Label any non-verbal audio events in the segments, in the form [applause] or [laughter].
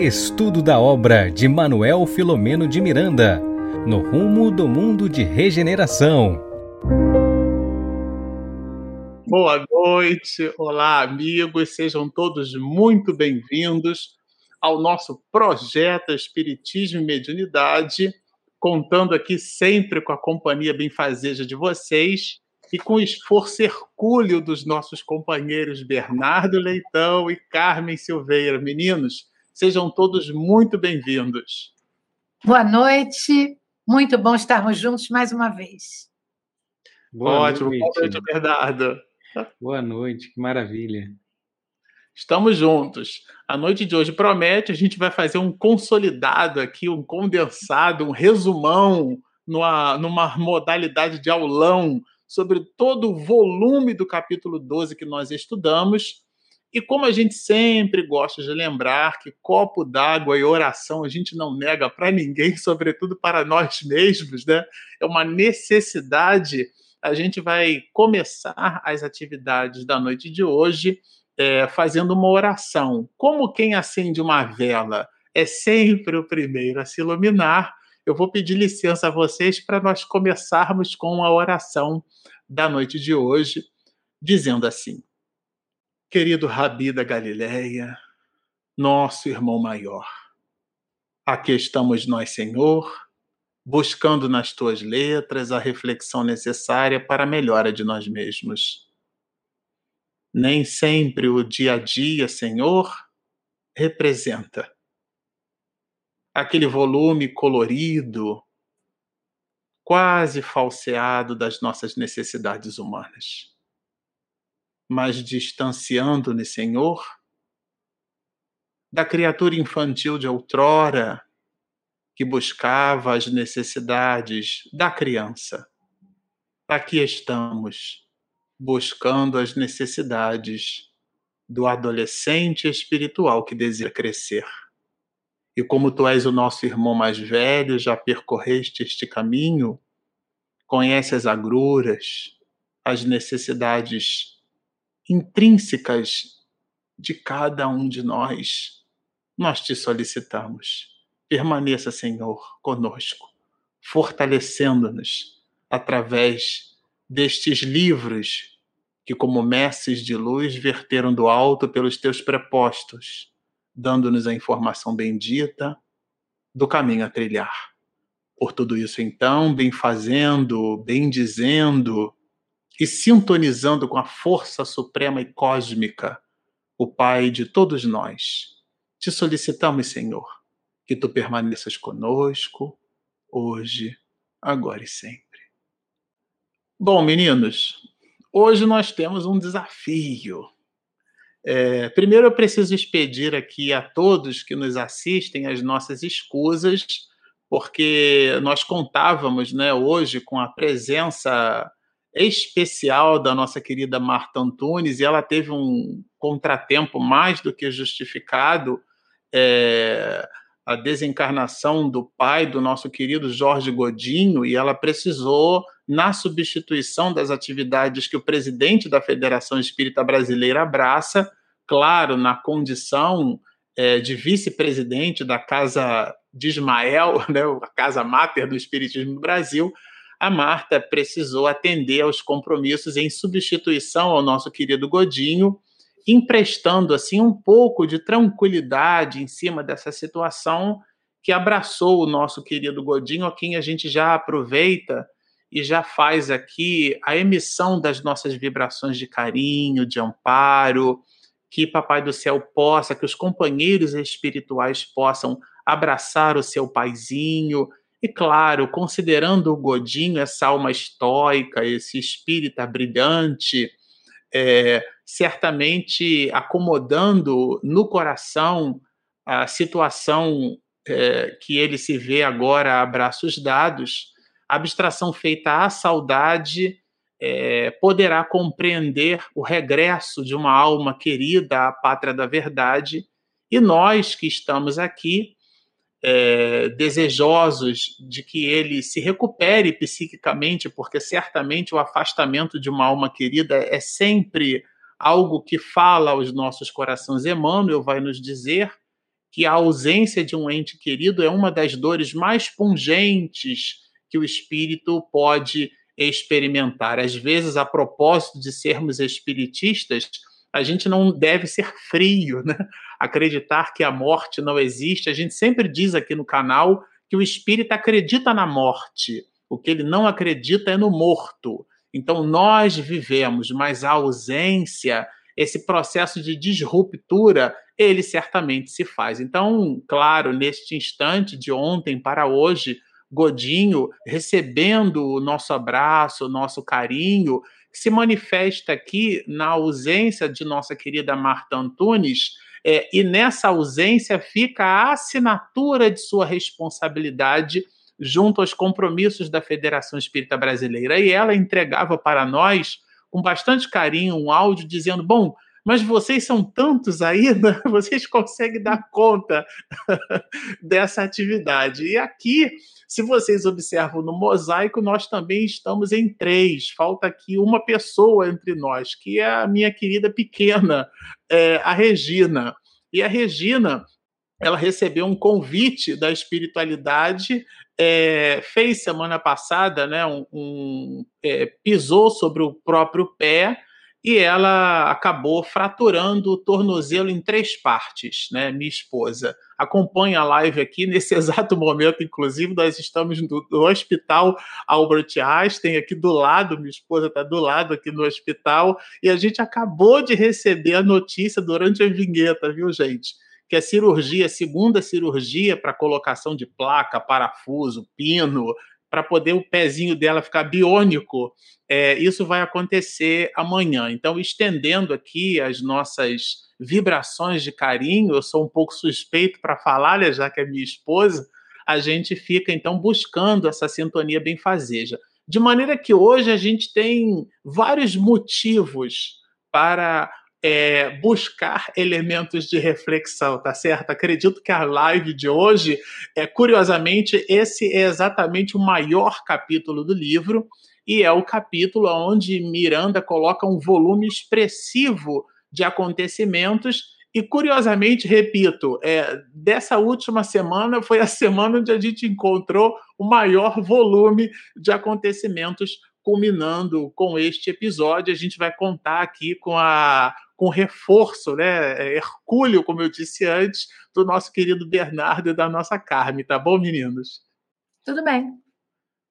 Estudo da obra de Manuel Filomeno de Miranda, no rumo do mundo de regeneração. Boa noite, olá amigos, sejam todos muito bem-vindos ao nosso projeto Espiritismo e Mediunidade, contando aqui sempre com a companhia benfazeja de vocês e com o esforço hercúleo dos nossos companheiros Bernardo Leitão e Carmen Silveira. Meninos, sejam todos muito bem-vindos. Boa noite, muito bom estarmos juntos mais uma vez. Boa Ótimo, noite. boa noite, Bernardo. Boa noite, que maravilha. Estamos juntos. A noite de hoje promete, a gente vai fazer um consolidado aqui, um condensado, um resumão numa, numa modalidade de aulão sobre todo o volume do capítulo 12 que nós estudamos. E como a gente sempre gosta de lembrar que copo d'água e oração a gente não nega para ninguém, [laughs] sobretudo para nós mesmos, né? É uma necessidade. A gente vai começar as atividades da noite de hoje é, fazendo uma oração. Como quem acende uma vela é sempre o primeiro a se iluminar, eu vou pedir licença a vocês para nós começarmos com a oração da noite de hoje, dizendo assim: Querido Rabi da Galileia, nosso irmão maior, aqui estamos nós, Senhor, buscando nas tuas letras a reflexão necessária para a melhora de nós mesmos. Nem sempre o dia a dia, Senhor, representa aquele volume colorido, quase falseado das nossas necessidades humanas. Mas distanciando-nos, Senhor, da criatura infantil de outrora que buscava as necessidades da criança. Aqui estamos, buscando as necessidades do adolescente espiritual que deseja crescer. E como tu és o nosso irmão mais velho, já percorreste este caminho, conhece as agruras, as necessidades intrínsecas de cada um de nós. Nós te solicitamos. Permaneça, Senhor, conosco, fortalecendo-nos através destes livros que, como mestres de luz, verteram do alto pelos teus prepostos dando-nos a informação bendita do caminho a trilhar. Por tudo isso, então, bem fazendo, bem dizendo e sintonizando com a força suprema e cósmica, o Pai de todos nós, te solicitamos, Senhor, que tu permaneças conosco, hoje, agora e sempre. Bom, meninos, hoje nós temos um desafio é, primeiro, eu preciso expedir aqui a todos que nos assistem as nossas escusas, porque nós contávamos né, hoje com a presença especial da nossa querida Marta Antunes, e ela teve um contratempo mais do que justificado. É, a desencarnação do pai do nosso querido Jorge Godinho, e ela precisou, na substituição das atividades que o presidente da Federação Espírita Brasileira abraça, claro, na condição é, de vice-presidente da Casa de Ismael, [laughs] né, a Casa Máter do Espiritismo do Brasil, a Marta precisou atender aos compromissos em substituição ao nosso querido Godinho, emprestando assim um pouco de tranquilidade em cima dessa situação que abraçou o nosso querido Godinho, a quem a gente já aproveita e já faz aqui a emissão das nossas vibrações de carinho, de amparo, que Papai do Céu possa, que os companheiros espirituais possam abraçar o seu paizinho, e claro, considerando o Godinho, essa alma estoica, esse espírita brilhante, é, certamente acomodando no coração a situação é, que ele se vê agora a braços dados, a abstração feita à saudade é, poderá compreender o regresso de uma alma querida à pátria da verdade, e nós que estamos aqui, é, desejosos de que ele se recupere psiquicamente, porque certamente o afastamento de uma alma querida é sempre algo que fala aos nossos corações. Emmanuel vai nos dizer que a ausência de um ente querido é uma das dores mais pungentes que o espírito pode experimentar. Às vezes, a propósito de sermos espiritistas, a gente não deve ser frio, né? Acreditar que a morte não existe. A gente sempre diz aqui no canal que o espírito acredita na morte. O que ele não acredita é no morto. Então, nós vivemos, mas a ausência, esse processo de disruptura, ele certamente se faz. Então, claro, neste instante de ontem para hoje, Godinho recebendo o nosso abraço, o nosso carinho, se manifesta aqui na ausência de nossa querida Marta Antunes, é, e nessa ausência fica a assinatura de sua responsabilidade junto aos compromissos da Federação Espírita Brasileira. E ela entregava para nós, com bastante carinho, um áudio dizendo: Bom, mas vocês são tantos ainda, [laughs] vocês conseguem dar conta [laughs] dessa atividade. E aqui, se vocês observam no mosaico, nós também estamos em três. Falta aqui uma pessoa entre nós, que é a minha querida pequena, é, a Regina. E a Regina, ela recebeu um convite da espiritualidade, é, fez semana passada, né, um, um é, pisou sobre o próprio pé e ela acabou fraturando o tornozelo em três partes, né, minha esposa. Acompanha a live aqui, nesse [laughs] exato momento, inclusive, nós estamos no, no Hospital Albert Einstein, aqui do lado, minha esposa está do lado aqui no hospital, e a gente acabou de receber a notícia durante a vinheta, viu, gente? que a cirurgia, a segunda cirurgia para colocação de placa, parafuso, pino, para poder o pezinho dela ficar biônico, é, isso vai acontecer amanhã. Então, estendendo aqui as nossas vibrações de carinho, eu sou um pouco suspeito para falar, já que é minha esposa, a gente fica então buscando essa sintonia benfazeja. De maneira que hoje a gente tem vários motivos para é, buscar elementos de reflexão, tá certo? Acredito que a live de hoje, é, curiosamente, esse é exatamente o maior capítulo do livro e é o capítulo onde Miranda coloca um volume expressivo de acontecimentos e curiosamente, repito, é, dessa última semana foi a [laughs] semana onde a gente encontrou o maior volume de acontecimentos culminando com este episódio. A gente vai contar aqui com a com reforço, né, é, hercúleo, como eu disse antes, do nosso querido Bernardo e da nossa Carme, tá bom, meninos? Tudo bem.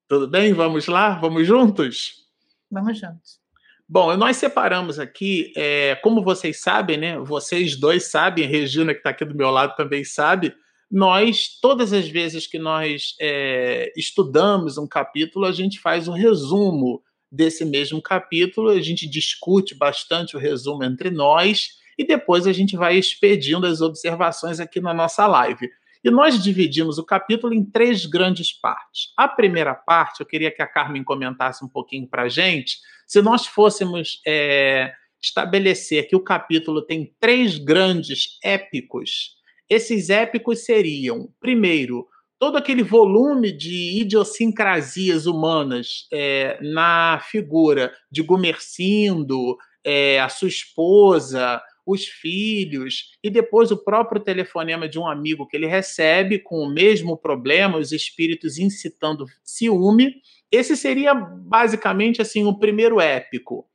Tudo bem? Vamos lá? Vamos juntos? Vamos juntos. Bom, nós separamos aqui, é, como vocês sabem, né? Vocês dois sabem, a Regina, que está aqui do meu lado, também sabe. Nós, todas as vezes que nós é, estudamos um capítulo, a gente faz um resumo desse mesmo capítulo, a gente discute bastante o resumo entre nós e depois a gente vai expedindo as observações aqui na nossa live. E nós dividimos o capítulo em três grandes partes. A primeira parte, eu queria que a Carmen comentasse um pouquinho para a gente. Se nós fôssemos é, estabelecer que o capítulo tem três grandes épicos, esses épicos seriam, primeiro, todo aquele volume de idiosincrasias humanas é, na figura de Gumercindo, é, a sua esposa, os filhos, e depois o próprio telefonema de um amigo que ele recebe com o mesmo problema, os espíritos incitando ciúme. Esse seria basicamente assim o primeiro épico.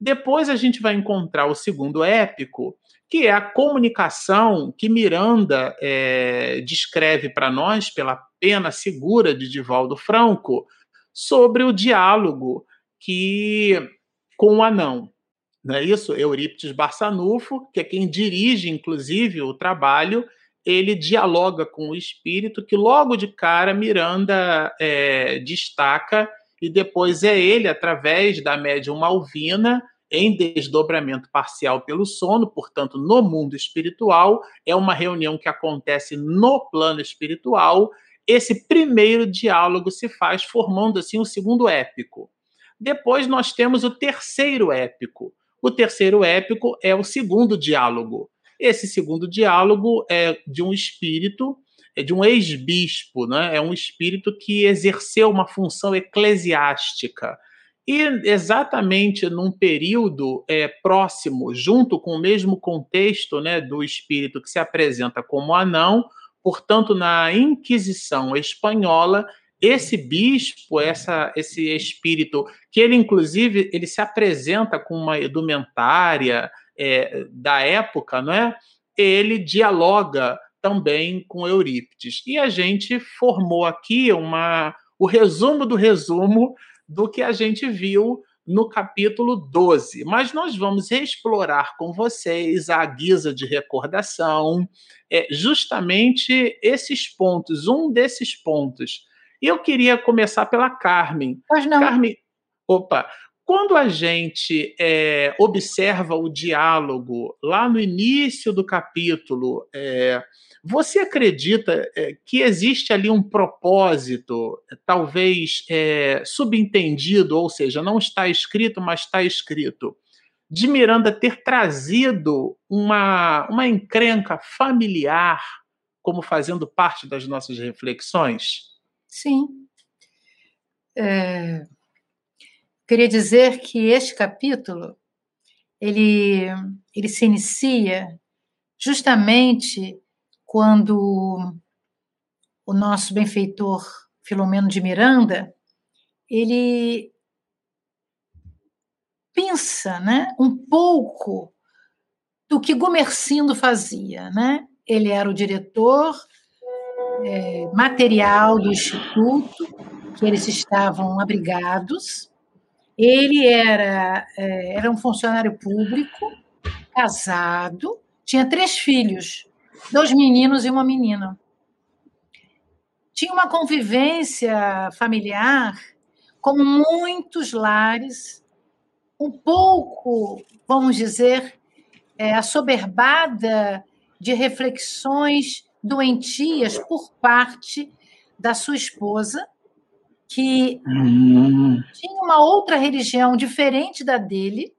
Depois a gente vai encontrar o segundo épico, que é a comunicação que Miranda é, descreve para nós, pela pena segura de Divaldo Franco, sobre o diálogo que com o anão. Não é isso? Eurípides Barçanufo, que é quem dirige, inclusive, o trabalho, ele dialoga com o espírito, que logo de cara Miranda é, destaca, e depois é ele, através da médium Malvina, em desdobramento parcial pelo sono, portanto, no mundo espiritual, é uma reunião que acontece no plano espiritual. Esse primeiro diálogo se faz formando assim o segundo épico. Depois nós temos o terceiro épico. O terceiro épico é o segundo diálogo. Esse segundo diálogo é de um espírito, é de um ex-bispo, né? é um espírito que exerceu uma função eclesiástica E exatamente num período é, próximo, junto com o mesmo contexto né, do espírito que se apresenta como anão, portanto, na Inquisição espanhola, esse bispo, essa, esse espírito, que ele inclusive ele se apresenta com uma edumentária é, da época, não é? Ele dialoga também com Eurípides. E a gente formou aqui uma, o resumo do resumo do que a gente viu no capítulo 12. Mas nós vamos explorar com vocês, à guisa de recordação, é, justamente esses pontos, um desses pontos. E eu queria começar pela Carmen. Pois não. Carmen, opa, quando a gente é, observa o diálogo lá no início do capítulo, é, você acredita é, que existe ali um propósito, talvez é, subentendido, ou seja, não está escrito, mas está escrito, de Miranda ter trazido uma, uma encrenca familiar como fazendo parte das nossas reflexões? Sim. É, queria dizer que este capítulo ele, ele se inicia justamente quando o nosso benfeitor Filomeno de Miranda ele pensa, né, um pouco do que Gumercindo fazia, né? Ele era o diretor é, material do instituto, que eles estavam abrigados. Ele era, é, era um funcionário público, casado, tinha três filhos, dois meninos e uma menina. Tinha uma convivência familiar, como muitos lares, um pouco, vamos dizer, é, assoberbada de reflexões doentias por parte da sua esposa, que uhum. tinha uma outra religião diferente da dele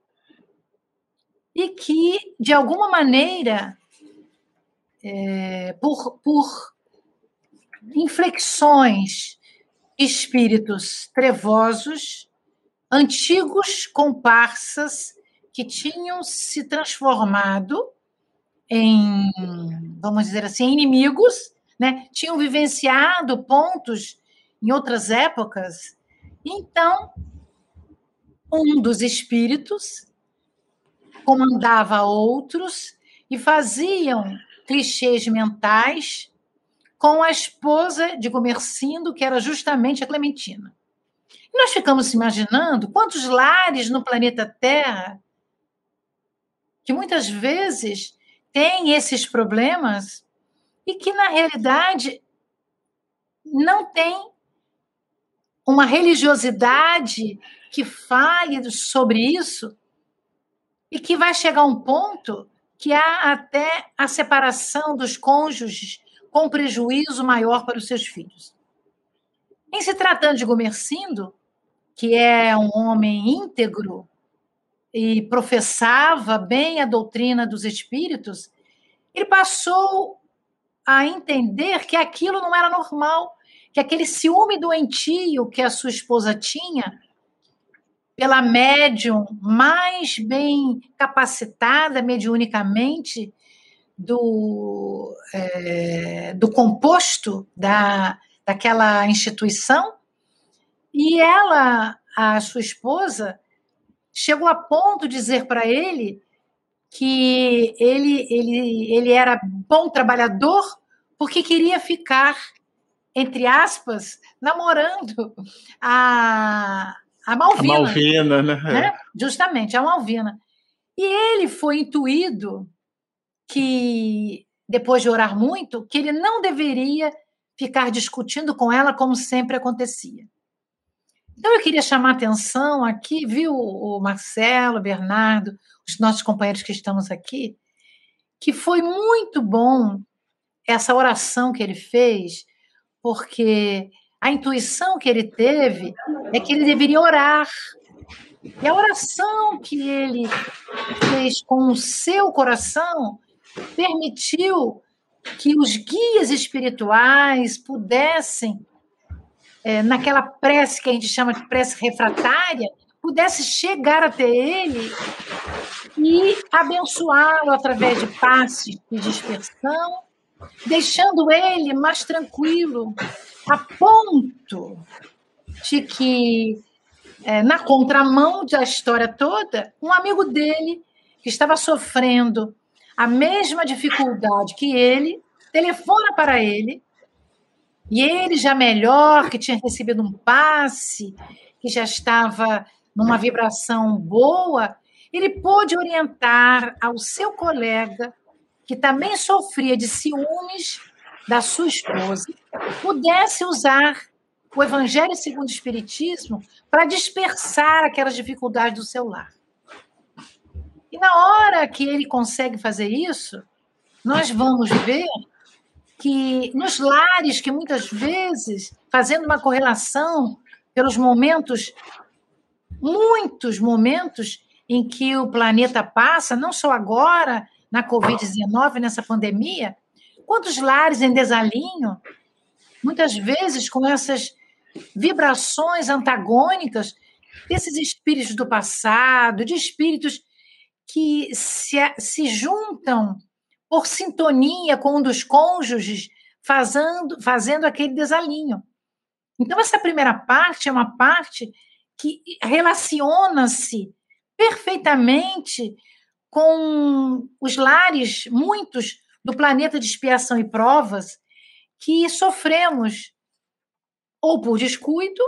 e que, de alguma maneira, é, por, por inflexões, espíritos trevosos, antigos comparsas que tinham se transformado em, vamos dizer assim, inimigos, né? tinham vivenciado pontos em outras épocas. Então, um dos espíritos comandava outros e faziam clichês mentais com a esposa de Gomercindo, que era justamente a Clementina. E nós ficamos imaginando quantos lares no planeta Terra que muitas vezes têm esses problemas e que, na realidade, não tem uma religiosidade que fale sobre isso e que vai chegar a um ponto que há até a separação dos cônjuges com prejuízo maior para os seus filhos. Em se tratando de Gomercindo, que é um homem íntegro e professava bem a doutrina dos espíritos, ele passou a entender que aquilo não era normal, que aquele ciúme doentio que a sua esposa tinha pela médium mais bem capacitada mediunicamente do, é, do composto da, daquela instituição, e ela, a sua esposa, chegou a ponto de dizer para ele que ele, ele, ele era bom trabalhador porque queria ficar, entre aspas, namorando a, a Malvina. A Malvina, né? né? Justamente, a Malvina. E ele foi intuído que, depois de orar muito, que ele não deveria ficar discutindo com ela como sempre acontecia. Então, eu queria chamar a atenção aqui, viu, o Marcelo, o Bernardo, os nossos companheiros que estamos aqui, que foi muito bom essa oração que ele fez, porque a intuição que ele teve é que ele deveria orar. E a oração que ele fez com o seu coração permitiu que os guias espirituais pudessem, é, naquela prece que a gente chama de prece refratária, pudesse chegar até ele e abençoá-lo através de passes de dispersão, deixando ele mais tranquilo, a ponto de que, é, na contramão da história toda, um amigo dele, que estava sofrendo a mesma dificuldade que ele, telefona para ele, e ele já melhor, que tinha recebido um passe, que já estava numa vibração boa, ele pôde orientar ao seu colega, que também sofria de ciúmes da sua esposa, pudesse usar o Evangelho segundo o Espiritismo para dispersar aquelas dificuldades do seu lar. E na hora que ele consegue fazer isso, nós vamos ver que nos lares que muitas vezes, fazendo uma correlação pelos momentos, muitos momentos em que o planeta passa, não só agora, na Covid-19, nessa pandemia, quantos lares em desalinho, muitas vezes com essas vibrações antagônicas desses espíritos do passado, de espíritos que se, se juntam por sintonia com um dos cônjuges, fazendo, fazendo aquele desalinho. Então, essa primeira parte é uma parte que relaciona-se perfeitamente com os lares, muitos do planeta de expiação e provas, que sofremos ou por descuido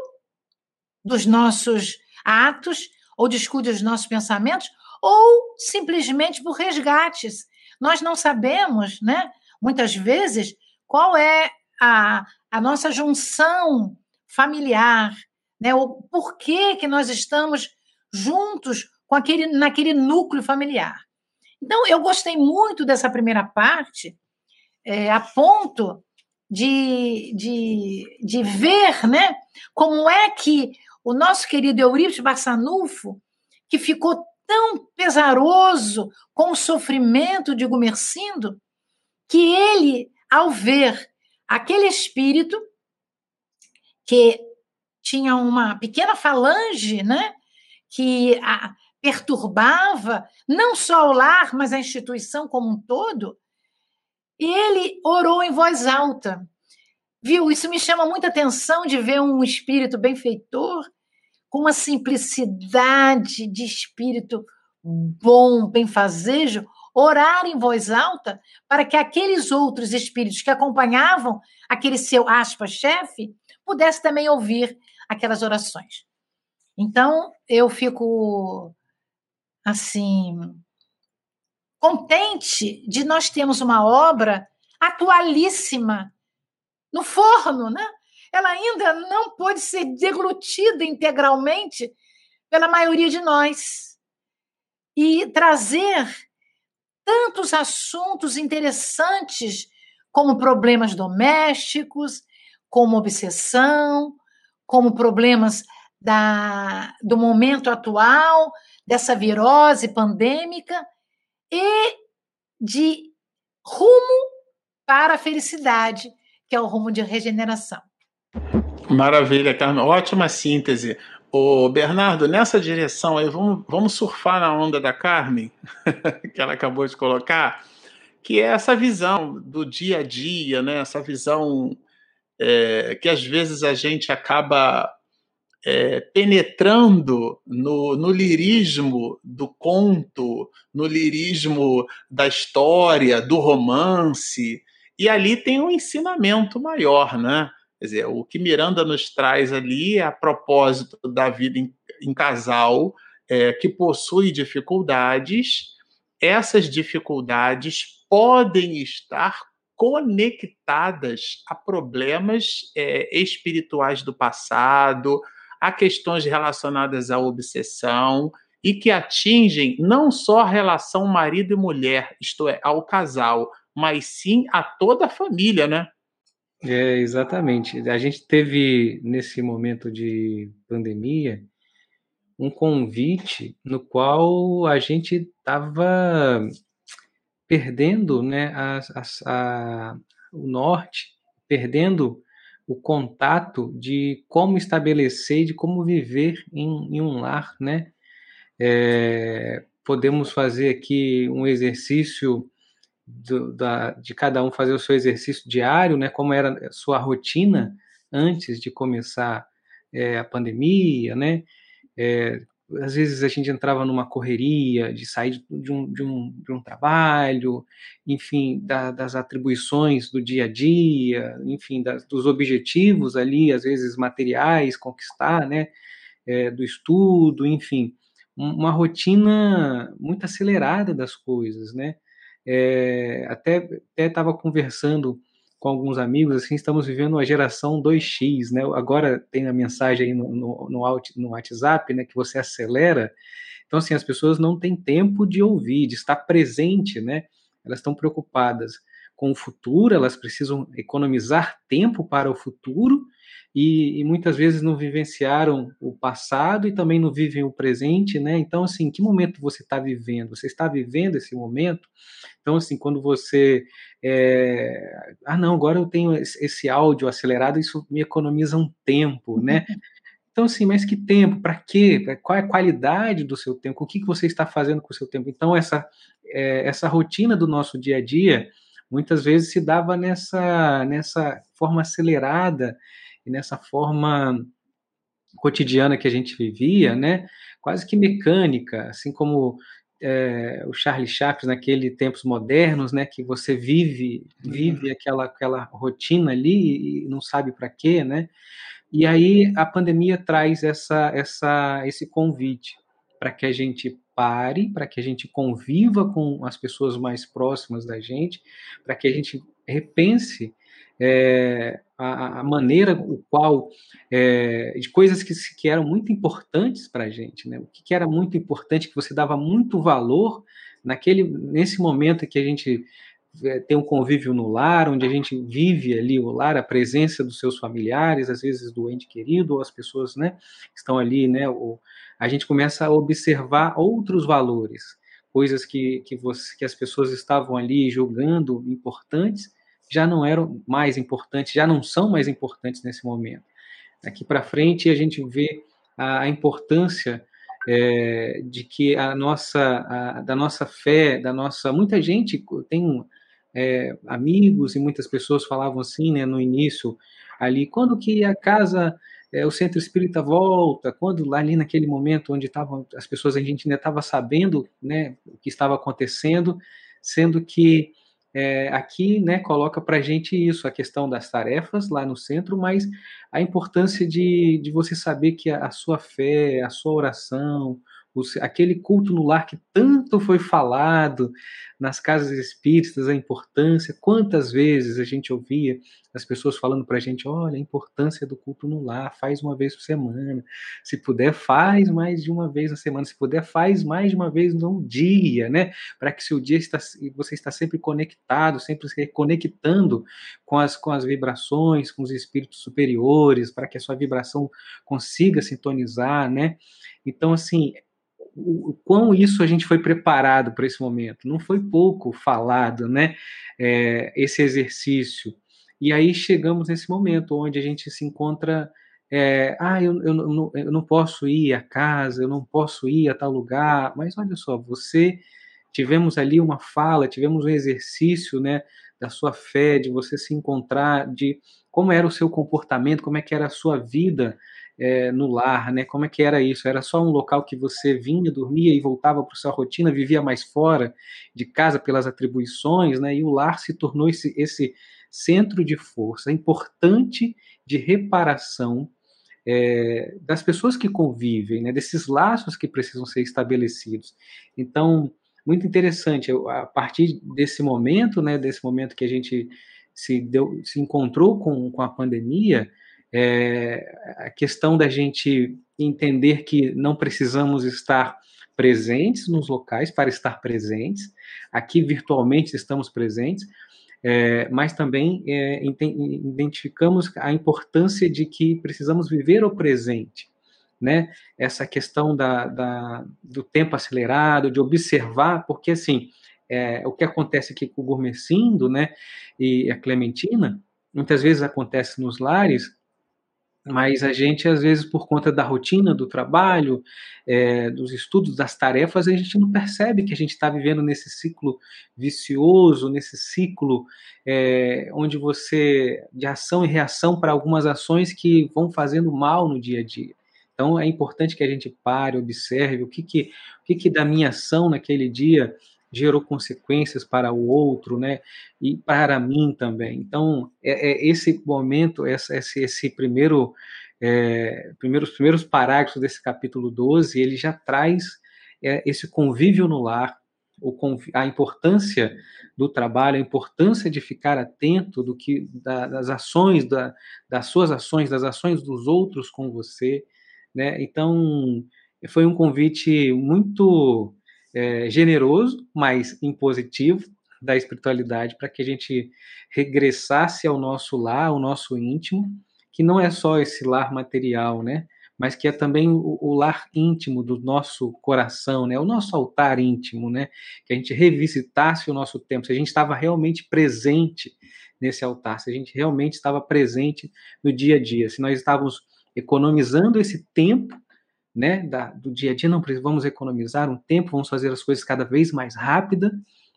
dos nossos atos, ou descuido dos nossos pensamentos, ou simplesmente por resgates. Nós não sabemos, né, muitas vezes, qual é a, a nossa junção familiar, né, o porquê que nós estamos juntos com aquele, naquele núcleo familiar. Então, eu gostei muito dessa primeira parte, é, a ponto de, de, de ver né, como é que o nosso querido Eurípides Barçanufo, que ficou tão pesaroso com o sofrimento de Gumercindo, que ele, ao ver aquele espírito que tinha uma pequena falange, né, que a perturbava não só o lar, mas a instituição como um todo, ele orou em voz alta. Viu? Isso me chama muita atenção de ver um espírito benfeitor com uma simplicidade de espírito bom, benfazejo, orar em voz alta para que aqueles outros espíritos que acompanhavam aquele seu aspas chefe pudesse também ouvir aquelas orações. Então, eu fico assim contente de nós termos uma obra atualíssima no forno, né? ela ainda não pôde ser deglutida integralmente pela maioria de nós. E trazer tantos assuntos interessantes, como problemas domésticos, como obsessão, como problemas da, do momento atual, dessa virose pandêmica, e de rumo para a felicidade, que é o rumo de regeneração. Maravilha, Carmen. Ótima síntese. Ô, Bernardo, nessa direção aí, vamos, vamos surfar na onda da Carmen, [laughs] que ela acabou de colocar, que é essa visão do dia a dia, né? essa visão é, que às vezes a gente acaba é, penetrando no, no lirismo do conto, no lirismo da história, do romance, e ali tem um ensinamento maior, né? Quer dizer, o que Miranda nos traz ali é a propósito da vida em, em casal é, que possui dificuldades. Essas dificuldades podem estar conectadas a problemas é, espirituais do passado, a questões relacionadas à obsessão e que atingem não só a relação marido e mulher, isto é, ao casal, mas sim a toda a família, né? É, exatamente. A gente teve, nesse momento de pandemia, um convite no qual a gente estava perdendo né, a, a, a, o norte, perdendo o contato de como estabelecer, de como viver em, em um lar, né? É, podemos fazer aqui um exercício do, da, de cada um fazer o seu exercício diário, né? Como era a sua rotina antes de começar é, a pandemia, né? É, às vezes a gente entrava numa correria de sair de um, de um, de um trabalho, enfim, da, das atribuições do dia a dia, enfim, das, dos objetivos ali, às vezes materiais, conquistar, né, é, do estudo, enfim, uma rotina muito acelerada das coisas, né, é, até estava conversando com alguns amigos, assim, estamos vivendo uma geração 2x, né? Agora tem a mensagem aí no, no, no, WhatsApp, né, que você acelera. Então, assim, as pessoas não têm tempo de ouvir, de estar presente, né? Elas estão preocupadas com o futuro, elas precisam economizar tempo para o futuro e, e, muitas vezes não vivenciaram o passado e também não vivem o presente, né? Então, assim, que momento você está vivendo? Você está vivendo esse momento? Então, assim, quando você. É... Ah, não, agora eu tenho esse áudio acelerado, isso me economiza um tempo, né? [laughs] Então, assim, mas que tempo? Para quê? Qual é a qualidade do seu tempo? O que, que você está fazendo com o seu tempo? Então, essa, é, essa rotina do nosso dia a dia muitas vezes se dava nessa, nessa forma acelerada e nessa forma cotidiana que a gente vivia, né, quase que mecânica, assim como é, o Charlie Chaplin naquele tempos modernos, né, que você vive vive aquela aquela rotina ali e não sabe para quê, né? E aí a pandemia traz essa essa esse convite para que a gente pare, para que a gente conviva com as pessoas mais próximas da gente, para que a gente repense é, a, a, maneira o qual é, de coisas que, que eram muito importantes para a gente, né? O que, que, era muito importante que você dava muito valor naquele nesse momento que a gente é, tem um convívio no lar, onde a gente vive ali o lar, a presença dos seus familiares, às vezes do ente querido ou as pessoas, né, que estão ali, né? O, a gente começa a observar outros valores, coisas que que, você, que as pessoas estavam ali julgando importantes já não eram mais importantes, já não são mais importantes nesse momento. Daqui para frente a gente vê a, a importância é, de que a nossa, a, da nossa fé, da nossa, muita gente tem é, amigos e muitas pessoas falavam assim, né, no início ali, quando que a casa, é, o centro espírita volta, quando lá ali naquele momento onde estavam as pessoas, a gente ainda estava sabendo, né, o que estava acontecendo, sendo que é, aqui né, coloca para a gente isso, a questão das tarefas lá no centro, mas a importância de, de você saber que a, a sua fé, a sua oração, aquele culto no lar que tanto foi falado nas casas espíritas, a importância, quantas vezes a gente ouvia as pessoas falando para a gente, olha, a importância do culto no lar, faz uma vez por semana, se puder, faz mais de uma vez na semana, se puder, faz mais de uma vez no dia, né, para que seu dia está, você está sempre conectado, sempre se conectando com as, com as vibrações, com os espíritos superiores, para que a sua vibração consiga sintonizar, né, então, assim, o, quão isso a gente foi preparado para esse momento. Não foi pouco falado, né? É, esse exercício. E aí chegamos nesse momento onde a gente se encontra. É, ah, eu, eu, não, eu não posso ir à casa, eu não posso ir a tal lugar, mas olha só, você tivemos ali uma fala, tivemos um exercício, né, da sua fé, de você se encontrar, de como era o seu comportamento, como é que era a sua vida é, no lar, né? Como é que era isso? Era só um local que você vinha, dormia e voltava para sua rotina, vivia mais fora de casa pelas atribuições, né? E o lar se tornou esse, esse centro de força importante de reparação é, das pessoas que convivem, né? Desses laços que precisam ser estabelecidos. Então, muito interessante. A partir desse momento, né? Desse momento que a gente se, deu, se encontrou com, com a pandemia, é, a questão da gente entender que não precisamos estar presentes nos locais para estar presentes, aqui virtualmente estamos presentes, é, mas também é, identificamos a importância de que precisamos viver o presente, né? Essa questão da, da do tempo acelerado, de observar, porque assim, é, o que acontece aqui com o Gourmecindo, né, e a Clementina, muitas vezes acontece nos lares, mas a gente, às vezes, por conta da rotina do trabalho, é, dos estudos, das tarefas, a gente não percebe que a gente está vivendo nesse ciclo vicioso, nesse ciclo é, onde você, de ação e reação para algumas ações que vão fazendo mal no dia a dia. Então, é importante que a gente pare, observe o que, que, o que, que da minha ação naquele dia gerou consequências para o outro, né? E para mim também. Então, é, é esse momento, esse, esse primeiro, é, primeiros, primeiros parágrafos desse capítulo 12, ele já traz é, esse convívio no lar, a importância do trabalho, a importância de ficar atento do que da, das ações, da, das suas ações, das ações dos outros com você, né? Então, foi um convite muito é, generoso, mas impositivo da espiritualidade para que a gente regressasse ao nosso lar, ao nosso íntimo, que não é só esse lar material, né? Mas que é também o, o lar íntimo do nosso coração, né? O nosso altar íntimo, né? Que a gente revisitasse o nosso tempo, se a gente estava realmente presente nesse altar, se a gente realmente estava presente no dia a dia, se nós estávamos economizando esse tempo né, da, do dia a dia, não vamos economizar um tempo, vamos fazer as coisas cada vez mais rápida,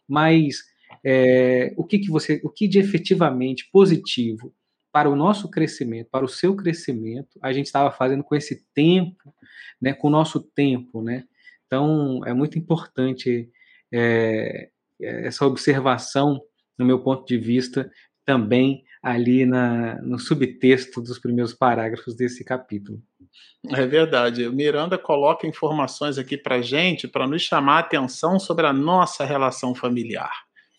mas é, o que, que você, o que de efetivamente positivo para o nosso crescimento, para o seu crescimento, a gente estava fazendo com esse tempo, né, com o nosso tempo, né? Então é muito importante é, essa observação, no meu ponto de vista, também ali na, no subtexto dos primeiros parágrafos desse capítulo. É verdade. O Miranda coloca informações aqui para gente para nos chamar a atenção sobre a nossa relação familiar.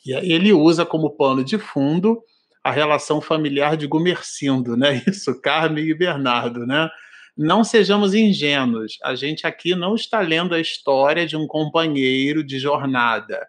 E ele usa como pano de fundo a relação familiar de Gumercindo, né? [laughs] Isso, Carmen e Bernardo, né? Não sejamos ingênuos. A gente aqui não está lendo a história de um companheiro de jornada.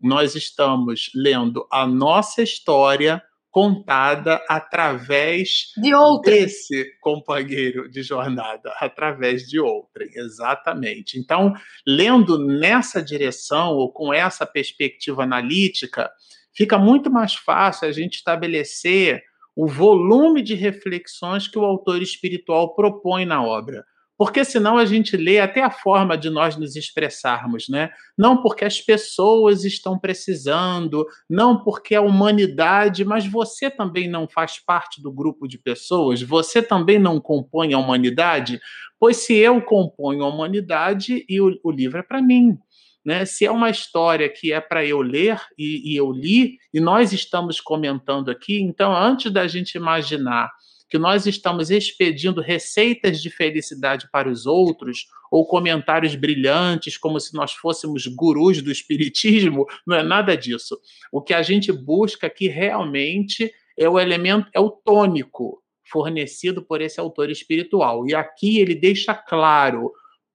Nós estamos lendo a nossa história contada através de outra. desse companheiro de jornada, através de outrem, exatamente. Então, lendo nessa direção ou com essa perspectiva analítica, fica muito mais fácil a gente estabelecer o volume de reflexões que o autor espiritual propõe na obra porque senão a gente lê até a forma de nós nos expressarmos, né? Não porque as pessoas estão precisando, não porque a humanidade, mas você também não faz parte do grupo de pessoas, você também não compõe a humanidade, pois se eu componho a humanidade e o, o livro é para mim. Né? Se é uma história que é para eu ler e, e eu li, e nós estamos comentando aqui, então antes da gente imaginar que nós estamos expedindo receitas de felicidade para os outros ou comentários brilhantes como se nós fôssemos gurus do espiritismo, [laughs] não é nada disso. O que a gente busca aqui realmente é o elemento, é o tônico fornecido por esse autor espiritual. E aqui ele deixa claro: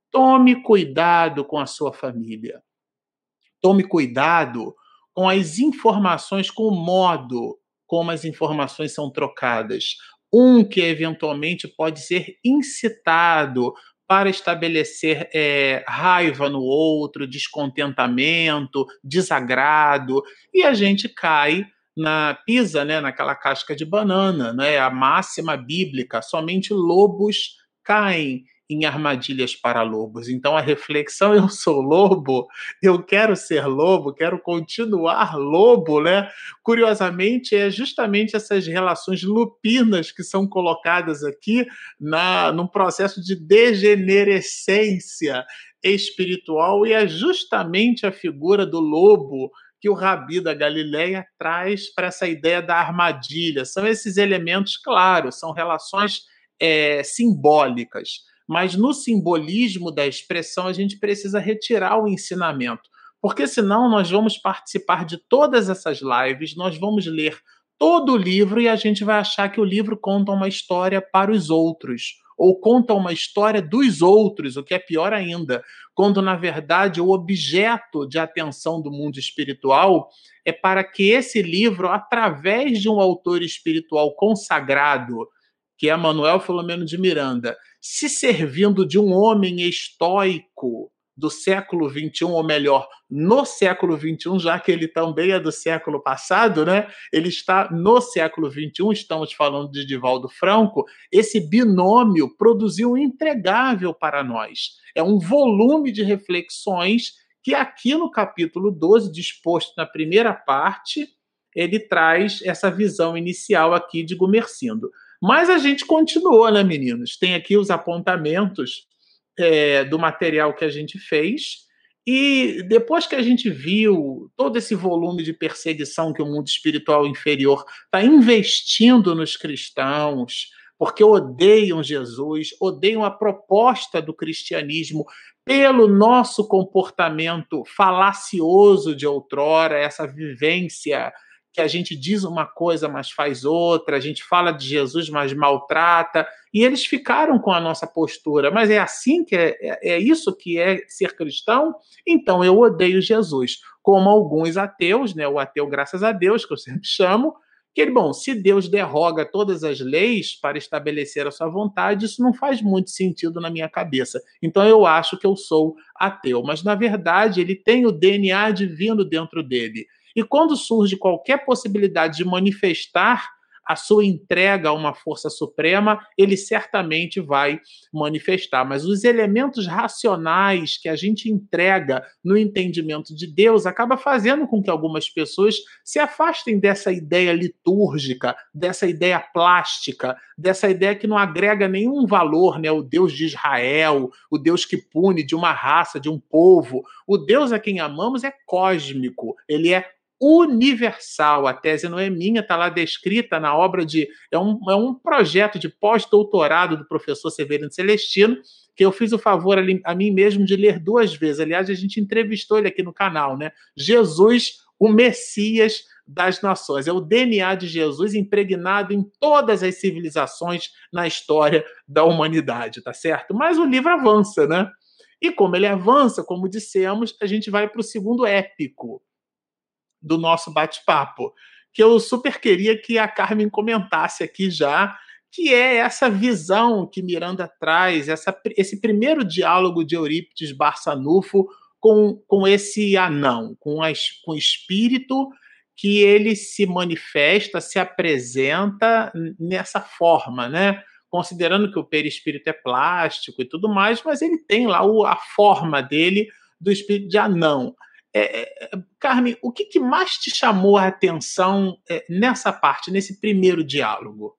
tome cuidado com a sua família. Tome cuidado com as informações, com o modo como as informações são trocadas um que eventualmente pode ser incitado para estabelecer é, raiva no outro, descontentamento, desagrado, e a gente cai na pisa, né, naquela casca de banana, né, a máxima bíblica, somente lobos caem em armadilhas para lobos. Então a reflexão eu sou lobo, eu quero ser lobo, quero continuar lobo, né? Curiosamente é justamente essas relações lupinas que são colocadas aqui na no processo de degenerescência espiritual e é justamente a figura do lobo que o Rabi da Galileia traz para essa ideia da armadilha. São esses elementos, claro, são relações é, simbólicas mas no simbolismo da expressão a gente precisa retirar o ensinamento, porque senão nós vamos participar de todas essas lives, nós vamos ler todo o livro e a gente vai achar que o livro conta uma história para os outros, ou conta uma história dos outros, o que é pior ainda, quando na verdade o objeto de atenção do mundo espiritual é para que esse livro, através de um autor espiritual consagrado, que é Manuel Filomeno de Miranda, se servindo de um homem estoico, do século XXI, ou melhor, no século XXI, já que ele também é do século passado, né? Ele está no século XXI, estamos falando de Divaldo Franco. Esse binômio produziu um entregável para nós. É um volume de reflexões que aqui no capítulo 12, disposto na primeira parte, ele traz essa visão inicial aqui de Gumercindo. Mas a gente continuou, né, meninos? Tem aqui os apontamentos é, do material que a gente fez. E depois que a gente viu todo esse volume de perseguição que o mundo espiritual inferior está investindo nos cristãos, porque odeiam Jesus, odeiam a proposta do cristianismo pelo nosso comportamento falacioso de outrora, essa vivência que a gente diz uma coisa, mas faz outra, a gente fala de Jesus, mas maltrata, e eles ficaram com a nossa postura. Mas é assim que é, é, é isso que é ser cristão? Então eu odeio Jesus. Como alguns ateus, né, o ateu, graças a Deus, que eu sempre chamo, que ele, bom, se Deus derroga todas as leis para estabelecer a sua vontade, isso não faz muito sentido na minha cabeça. Então eu acho que eu sou ateu, mas na verdade ele tem o DNA divino dentro dele. E quando surge qualquer possibilidade de manifestar a sua entrega a uma força suprema, ele certamente vai manifestar. Mas os elementos racionais que a gente entrega no entendimento de Deus acaba fazendo com que algumas pessoas se afastem dessa ideia litúrgica, dessa ideia plástica, dessa ideia que não agrega nenhum valor, né? O Deus de Israel, o Deus que pune de uma raça, de um povo. O Deus a quem amamos é cósmico, ele é universal. A tese não é minha, está lá descrita na obra de. É um, é um projeto de pós-doutorado do professor Severino Celestino, que eu fiz o favor ali, a mim mesmo de ler duas vezes. Aliás, a gente entrevistou ele aqui no canal, né? Jesus, o Messias das nações. É o DNA de Jesus impregnado em todas as civilizações na história da humanidade, tá certo? Mas o livro avança, né? E como ele avança, como dissemos, a gente vai para o segundo épico, do nosso bate-papo, que eu super queria que a Carmen comentasse aqui já, que é essa visão que Miranda traz, essa, esse primeiro diálogo de Eurípides Barçanufo com, com esse anão, com, com o espírito que ele se manifesta, se apresenta nessa forma, né? Considerando que o perispírito é plástico e tudo mais, mas ele tem lá o, a forma dele do espírito de anão. É, é, Carmen, o que, que, mais te chamou a atenção é, nessa parte, nesse primeiro diálogo?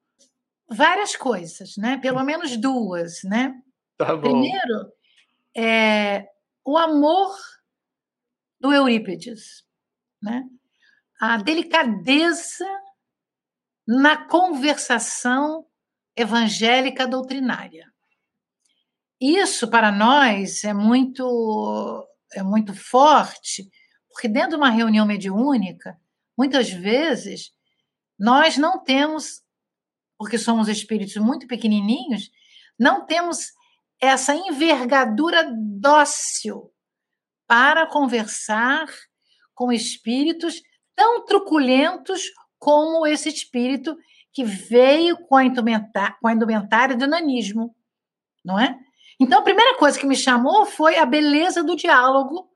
Várias coisas, né? Pelo menos duas, né? Tá bom. Primeiro, é, o amor do Eurípides, né? A delicadeza na conversação evangélica doutrinária. Isso para nós é muito é muito forte, porque dentro de uma reunião mediúnica, muitas vezes, nós não temos, porque somos espíritos muito pequenininhos, não temos essa envergadura dócil para conversar com espíritos tão truculentos como esse espírito que veio com a indumentária, com do nanismo, não é? Então, a primeira coisa que me chamou foi a beleza do diálogo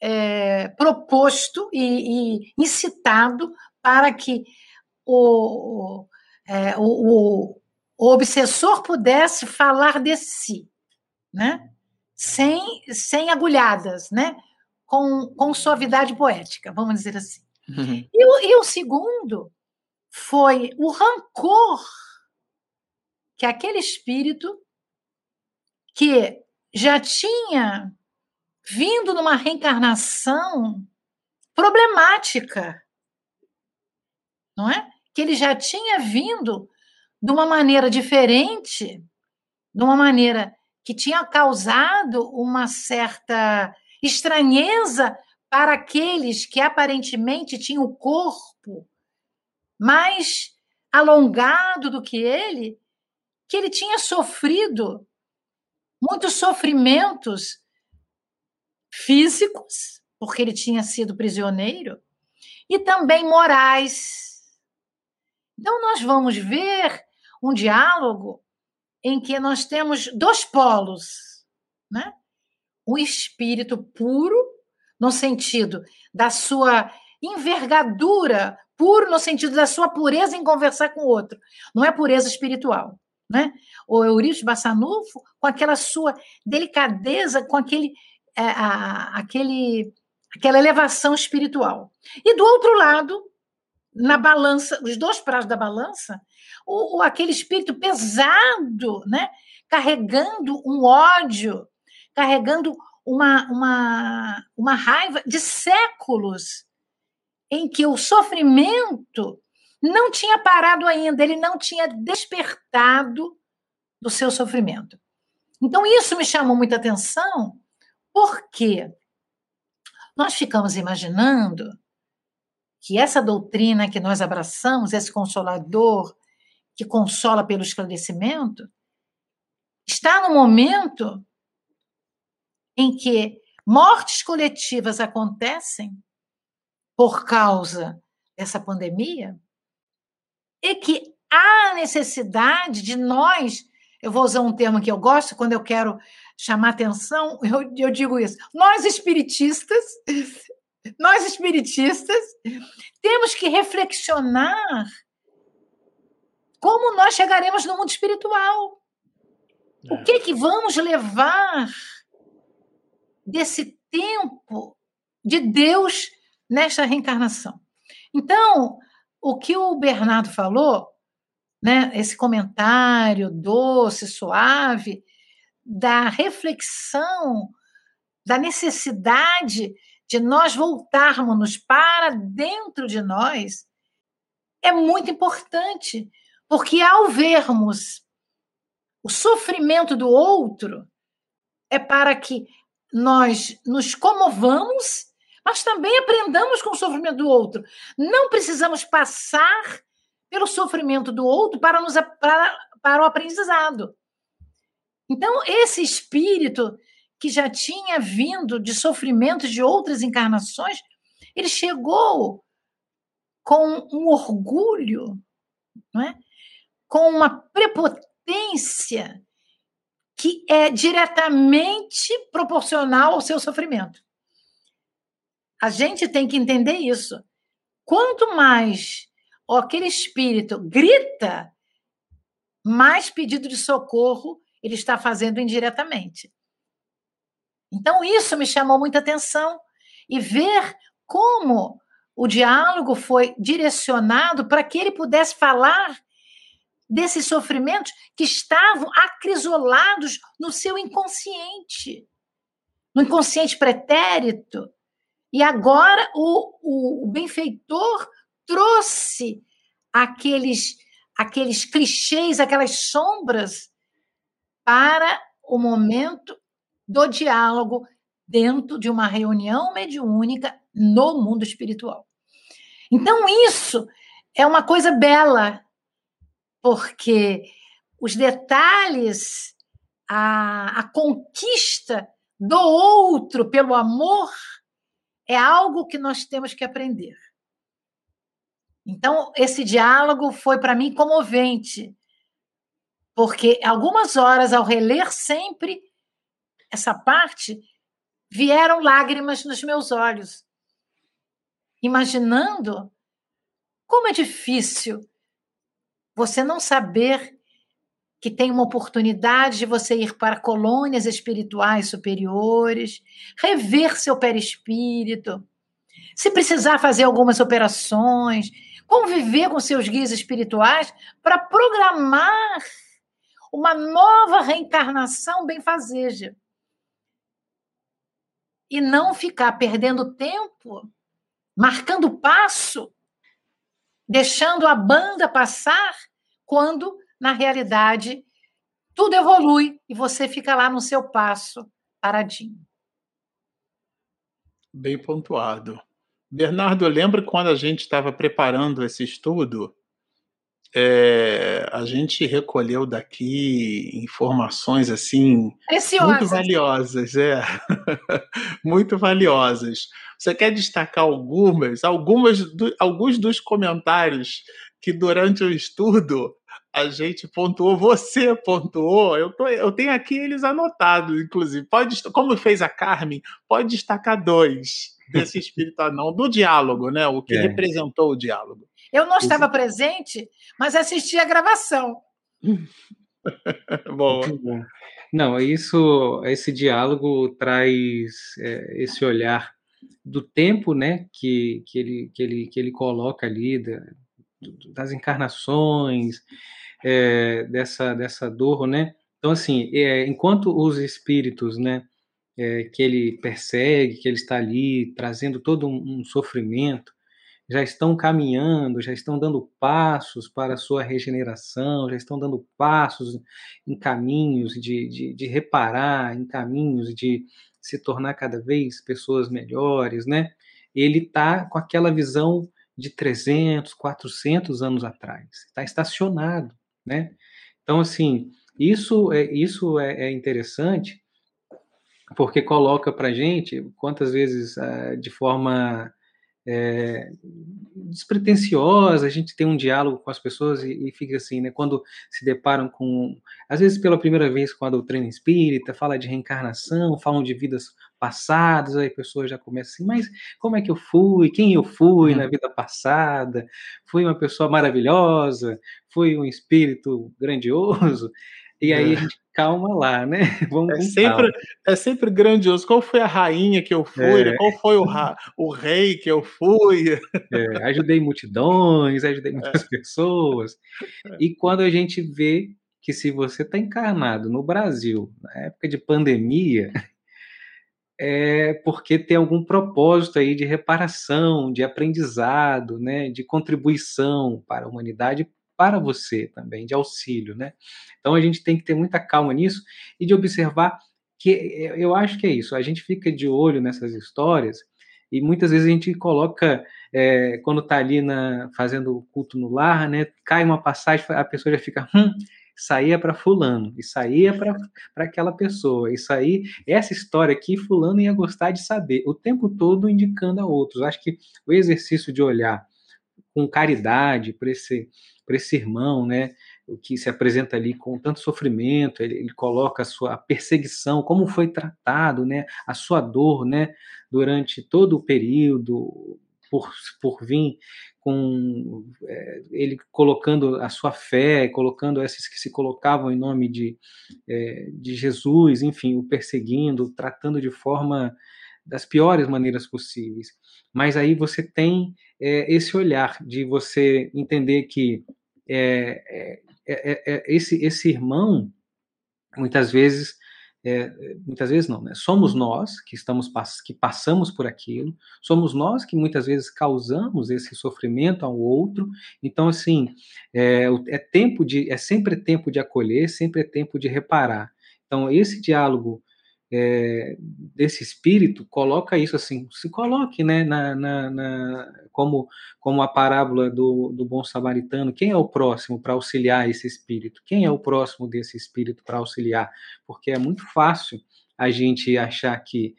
é, proposto e, e, incitado para que o, é, o, o, obsessor pudesse falar de si, né? sem, sem agulhadas, né? com, com suavidade poética, vamos dizer assim. Uhum. E, o, e o segundo foi o rancor que aquele espírito que já tinha vindo numa reencarnação problemática, não é? Que ele já tinha vindo de uma maneira diferente, de uma maneira que tinha causado uma certa estranheza para aqueles que aparentemente tinham o corpo mais alongado do que ele, que ele tinha sofrido muitos sofrimentos físicos, porque ele tinha sido prisioneiro, e também morais. Então, nós vamos ver um diálogo em que nós temos dois polos, né? um espírito puro, no sentido da sua envergadura, puro no sentido da sua pureza em conversar com o outro. Não é pureza espiritual. Né? O Eurípides Bassanufo, com aquela sua delicadeza, com aquele, é, a, aquele, aquela elevação espiritual. E do outro lado, na balança, os dois pratos da balança, o, o, aquele espírito pesado, né? carregando um ódio, carregando uma, uma, uma raiva de séculos em que o sofrimento não tinha parado ainda, ele não tinha despertado do seu sofrimento. Então, isso me chamou muita atenção, porque nós ficamos imaginando que essa doutrina que nós abraçamos, esse consolador que consola pelo esclarecimento, está no momento em que mortes coletivas acontecem por causa dessa pandemia e que há necessidade de nós, eu vou usar um termo que eu gosto quando eu quero chamar atenção, eu, eu digo isso, nós espiritistas, nós espiritistas, temos que reflexionar como nós chegaremos no mundo espiritual. O que que vamos levar desse tempo de Deus nesta reencarnação? Então, o que o Bernardo falou, né, esse comentário doce, suave, da reflexão, da necessidade de nós voltarmos para dentro de nós, é muito importante, porque ao vermos o sofrimento do outro é para que nós nos comovamos, mas também aprendamos com o sofrimento do outro. Não precisamos passar pelo sofrimento do outro para, nos, para, para o aprendizado. Então, esse espírito que já tinha vindo de sofrimentos de outras encarnações, ele chegou com um orgulho, não é? com uma prepotência potência que é diretamente proporcional ao seu sofrimento. A gente tem que entender isso. Quanto mais aquele espírito grita, mais pedido de socorro ele está fazendo indiretamente. Então, isso me chamou muita atenção e ver como o diálogo foi direcionado para que ele pudesse falar desses sofrimentos que estavam acrisolados no seu inconsciente, no inconsciente pretérito. E agora o, o, benfeitor trouxe aqueles, aqueles clichês, aquelas sombras para o momento do diálogo dentro de uma reunião mediúnica no mundo espiritual. Então, isso é uma coisa bela porque os detalhes, a, a conquista do outro pelo amor é algo que nós temos que aprender. Então, esse diálogo foi para mim comovente, porque algumas horas, ao reler sempre essa parte, vieram lágrimas nos meus olhos, imaginando como é difícil você não saber que tem uma oportunidade de você ir para colônias espirituais superiores, rever seu perispírito, se precisar fazer algumas operações, conviver com seus guias espirituais para programar uma nova reencarnação benfazeja. E não ficar perdendo tempo, marcando passo deixando a banda passar, quando, na realidade, tudo evolui e você fica lá no seu passo, paradinho. Bem pontuado. Bernardo, lembra quando a gente estava preparando esse estudo? É, a gente recolheu daqui informações assim Preciosas. muito valiosas, é, [laughs] muito valiosas. Você quer destacar algumas, algumas do, alguns dos comentários que durante o estudo a gente pontuou, você pontuou, eu, tô, eu tenho aqui eles anotados, inclusive. Pode, como fez a Carmen, pode destacar dois desse espírito anão, do diálogo, né? O que é. representou o diálogo. Eu não estava presente, mas assisti a gravação. [laughs] Boa. Não, isso, esse diálogo traz é, esse olhar do tempo, né, que, que, ele, que, ele, que ele coloca ali, da, das encarnações, é, dessa, dessa dor, né? Então, assim, é, enquanto os espíritos, né, é, que ele persegue, que ele está ali trazendo todo um, um, sofrimento, já estão caminhando, já estão dando passos para a sua regeneração, já estão dando passos em caminhos de, de, de reparar, em caminhos de se tornar cada vez pessoas melhores, né? Ele está com aquela visão de 300, 400 anos atrás, está estacionado, né? Então, assim, isso é, isso é, é interessante porque coloca para gente quantas vezes uh, de forma é, despretensiosa, a gente tem um diálogo com as pessoas e, e, fica assim, né? Quando se deparam com, às vezes pela primeira vez com a doutrina espírita, fala de reencarnação, falam de vidas passadas, aí a pessoa já começa assim, mas como é que eu fui? Quem eu fui uhum. na vida passada? Fui uma pessoa maravilhosa? Fui um espírito grandioso? E aí a gente calma lá, né? [laughs] Vamos é sempre, é sempre grandioso. Qual foi a rainha que eu fui? É. Qual foi o, [laughs] o rei que eu fui? É, ajudei multidões, ajudei é. muitas é. pessoas. E quando a gente vê que se você está encarnado no Brasil, na época de pandemia, é porque tem algum propósito aí de reparação, de aprendizado, né, de contribuição para a humanidade para você também, de auxílio, né? Então a gente tem que ter muita calma nisso e de observar que eu acho que é isso, a gente fica de olho nessas histórias e muitas vezes a gente coloca, é, quando está ali na, fazendo o culto no lar, né, cai uma passagem, a pessoa já fica, hum, saía para fulano, e saía para aquela pessoa, isso aí, essa história aqui, fulano ia gostar de saber, o tempo todo indicando a outros. Acho que o exercício de olhar com caridade para esse, esse irmão, né? O que se apresenta ali com tanto sofrimento, ele, ele coloca a sua perseguição, como foi tratado, né? A sua dor, né? Durante todo o período, por, por vir com é, ele colocando a sua fé, colocando esses que se colocavam em nome de, é, de Jesus, enfim, o perseguindo, tratando de forma das piores maneiras possíveis. Mas aí você tem é, esse olhar de você entender que é, é, esse, esse irmão, muitas vezes, muitas vezes não, né? Somos nós que estamos que passamos por aquilo, somos nós que muitas vezes causamos esse sofrimento ao outro. Então, assim, é, é tempo de, é sempre tempo de acolher, sempre é tempo de reparar. Então, esse diálogo é, desse espírito coloca isso assim, se coloque né, na, na, na, como, como a parábola do, do bom samaritano, quem é o próximo para auxiliar esse espírito? Quem é o próximo desse espírito para auxiliar? Porque é muito fácil a gente achar que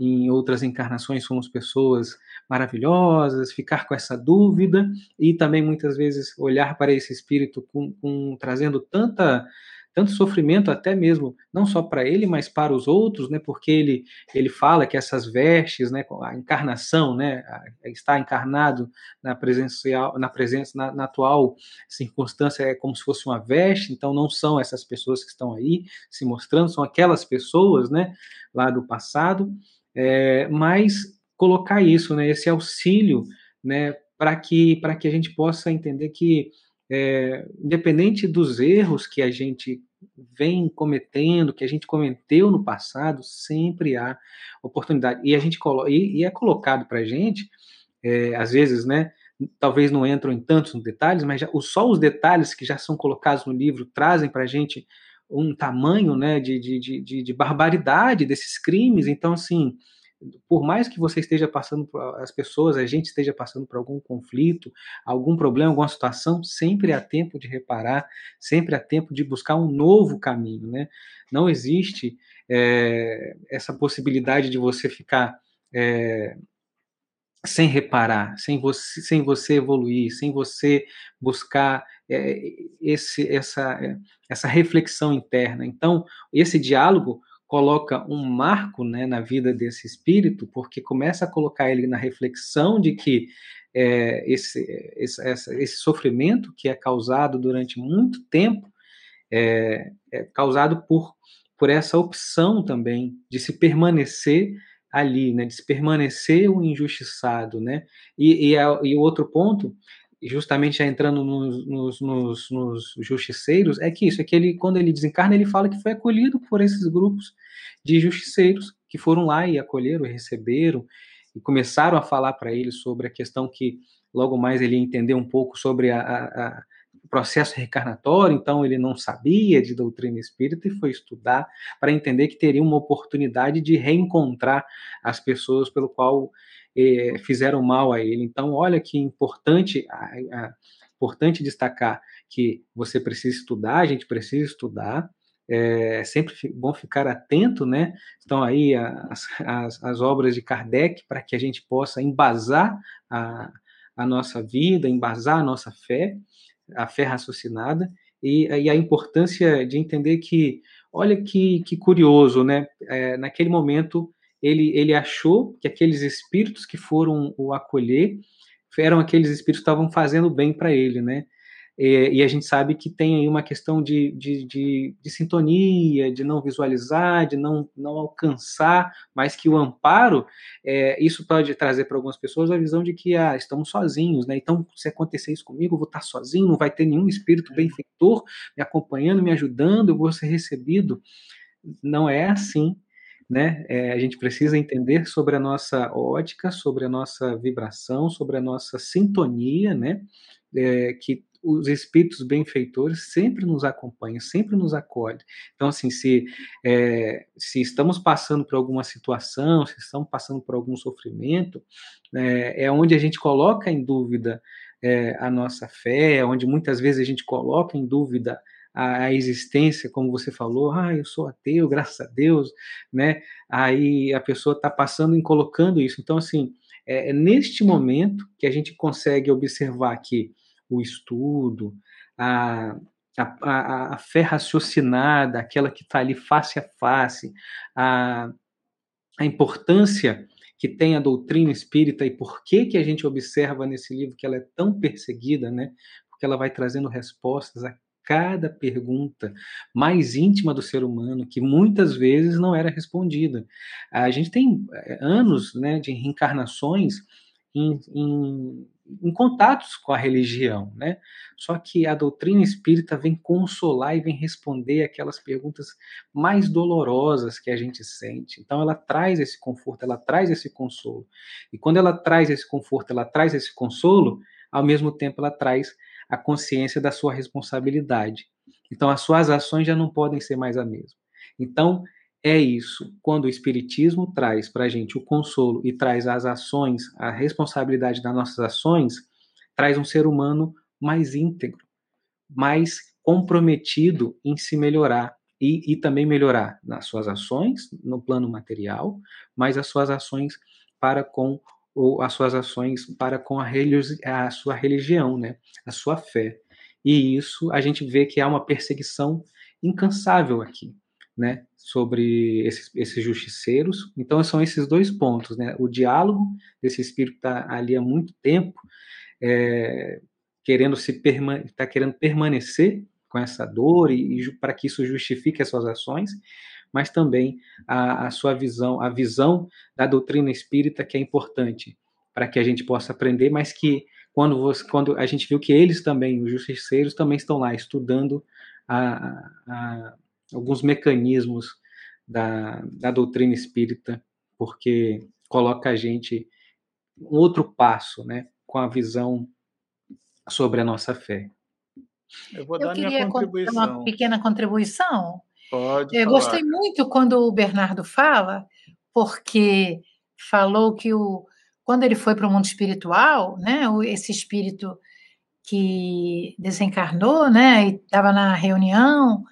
em outras encarnações somos pessoas maravilhosas, ficar com essa dúvida e também muitas vezes olhar para esse espírito com, com trazendo tanta tanto sofrimento até mesmo não só para ele, mas para os outros, né? Porque ele ele fala que essas vestes, né, a encarnação, né, está encarnado na presencial, na presença na, na, atual circunstância é como se fosse uma veste, então não são essas pessoas que estão aí se mostrando, são aquelas pessoas, né, lá do passado, é, mas colocar isso, né, esse auxílio, né, para que para que a gente possa entender que é, independente dos erros que a gente vem cometendo, que a gente cometeu no passado, sempre há oportunidade. E a gente e, e é colocado para a gente, é, às vezes, né? Talvez não entram em tantos detalhes, mas já, só os detalhes que já são colocados no livro trazem para a gente um tamanho né, de, de, de, de barbaridade desses crimes. Então, assim, por mais que você esteja passando por, as pessoas, a gente esteja passando por algum conflito, algum problema, alguma situação, sempre há tempo de reparar, sempre há tempo de buscar um novo caminho, né? Não existe é, essa possibilidade de você ficar é, sem reparar, sem você, sem você evoluir, sem você buscar é, esse, essa, essa reflexão interna. Então, esse diálogo coloca um marco né, na vida desse espírito, porque começa a colocar ele na reflexão de que é, esse, esse, esse, sofrimento que é causado durante muito tempo é, é causado por, por essa opção também de se permanecer ali, né, de se permanecer o injustiçado, né? E, e, a, e outro ponto, justamente já entrando nos, nos, nos, nos, justiceiros, é que isso, é que ele, quando ele desencarna, ele fala que foi acolhido por esses grupos de justiceiros que foram lá e acolheram, e receberam, e começaram a falar para ele sobre a questão que logo mais ele ia entender um pouco sobre a, a, processo reencarnatório, então ele não sabia de doutrina espírita e foi estudar para entender que teria uma oportunidade de reencontrar as pessoas pelo qual eh, fizeram mal a ele. Então, olha que importante, a, a, importante destacar que você precisa estudar, a gente precisa estudar, é sempre bom ficar atento, né? Estão aí as, as, as obras de Kardec para que a gente possa embasar a, a nossa vida, embasar a nossa fé a fé raciocinada e, e, a importância de entender que, olha que, que curioso, né? É, naquele momento ele, ele achou que aqueles espíritos que foram o acolher eram aqueles espíritos que estavam fazendo bem para ele, né? E, e, a gente sabe que tem aí uma questão de, de, de, de, sintonia, de não visualizar, de não, não alcançar, mas que o amparo, é, isso pode trazer para algumas pessoas a visão de que ah, estamos sozinhos, né? Então, se acontecer isso comigo, eu vou estar sozinho, não vai ter nenhum espírito benfeitor me acompanhando, me ajudando, eu vou ser recebido. Não é assim, né? É, a gente precisa entender sobre a nossa ótica, sobre a nossa vibração, sobre a nossa sintonia, né? É, que os espíritos benfeitores sempre nos acompanham, sempre nos acolhem. Então, assim, se, é, se estamos passando por alguma situação, se estamos passando por algum sofrimento, é, é onde a gente coloca em dúvida é, a nossa fé, é onde muitas vezes a gente coloca em dúvida a, a, existência, como você falou, ah, eu sou ateu, graças a Deus, né? Aí a pessoa está passando e colocando isso. Então, assim, é, é neste momento que a gente consegue observar que o estudo, a, a, a, fé raciocinada, aquela que está ali face a face, a, a importância que tem a doutrina espírita e por que, que a gente observa nesse livro que ela é tão perseguida, né? Porque ela vai trazendo respostas a cada pergunta mais íntima do ser humano, que muitas vezes não era respondida. A gente tem eh, anos né, de reencarnações em, em em contatos com a religião, né? Só que a doutrina espírita vem consolar e vem responder aquelas perguntas mais dolorosas que a gente sente. Então ela traz esse conforto, ela traz esse consolo. E quando ela traz esse conforto, ela traz esse consolo, ao mesmo tempo ela traz a consciência da sua responsabilidade. Então as suas ações já não podem ser mais a mesma. Então é isso. Quando o Espiritismo traz para a gente o consolo e traz as ações, a responsabilidade das nossas ações, traz um ser humano mais íntegro, mais comprometido em se melhorar e, e também melhorar nas suas ações, no plano material, mas as suas ações para com ou as suas ações para com a, a sua religião, né? a sua fé. E isso a gente vê que há uma perseguição incansável aqui né, sobre esses, esses, justiceiros. Então, são esses dois pontos, né? O diálogo desse espírito está ali há muito tempo, é, querendo se está querendo permanecer com essa dor e, e para que isso justifique as suas ações, mas também a, a sua visão, a visão da doutrina espírita que é importante para que a gente possa aprender, mas que quando, você, quando a gente viu que eles também, os justiceiros, também estão lá estudando a, a alguns mecanismos da, da doutrina espírita, porque coloca a gente um outro passo, né, com a visão sobre a nossa fé. Eu vou dar Eu queria minha contribuição. uma pequena contribuição. Pode. Eu falar. gostei muito quando o Bernardo fala, porque falou que o, quando ele foi para o mundo espiritual, né, esse espírito que desencarnou, né, e estava na reunião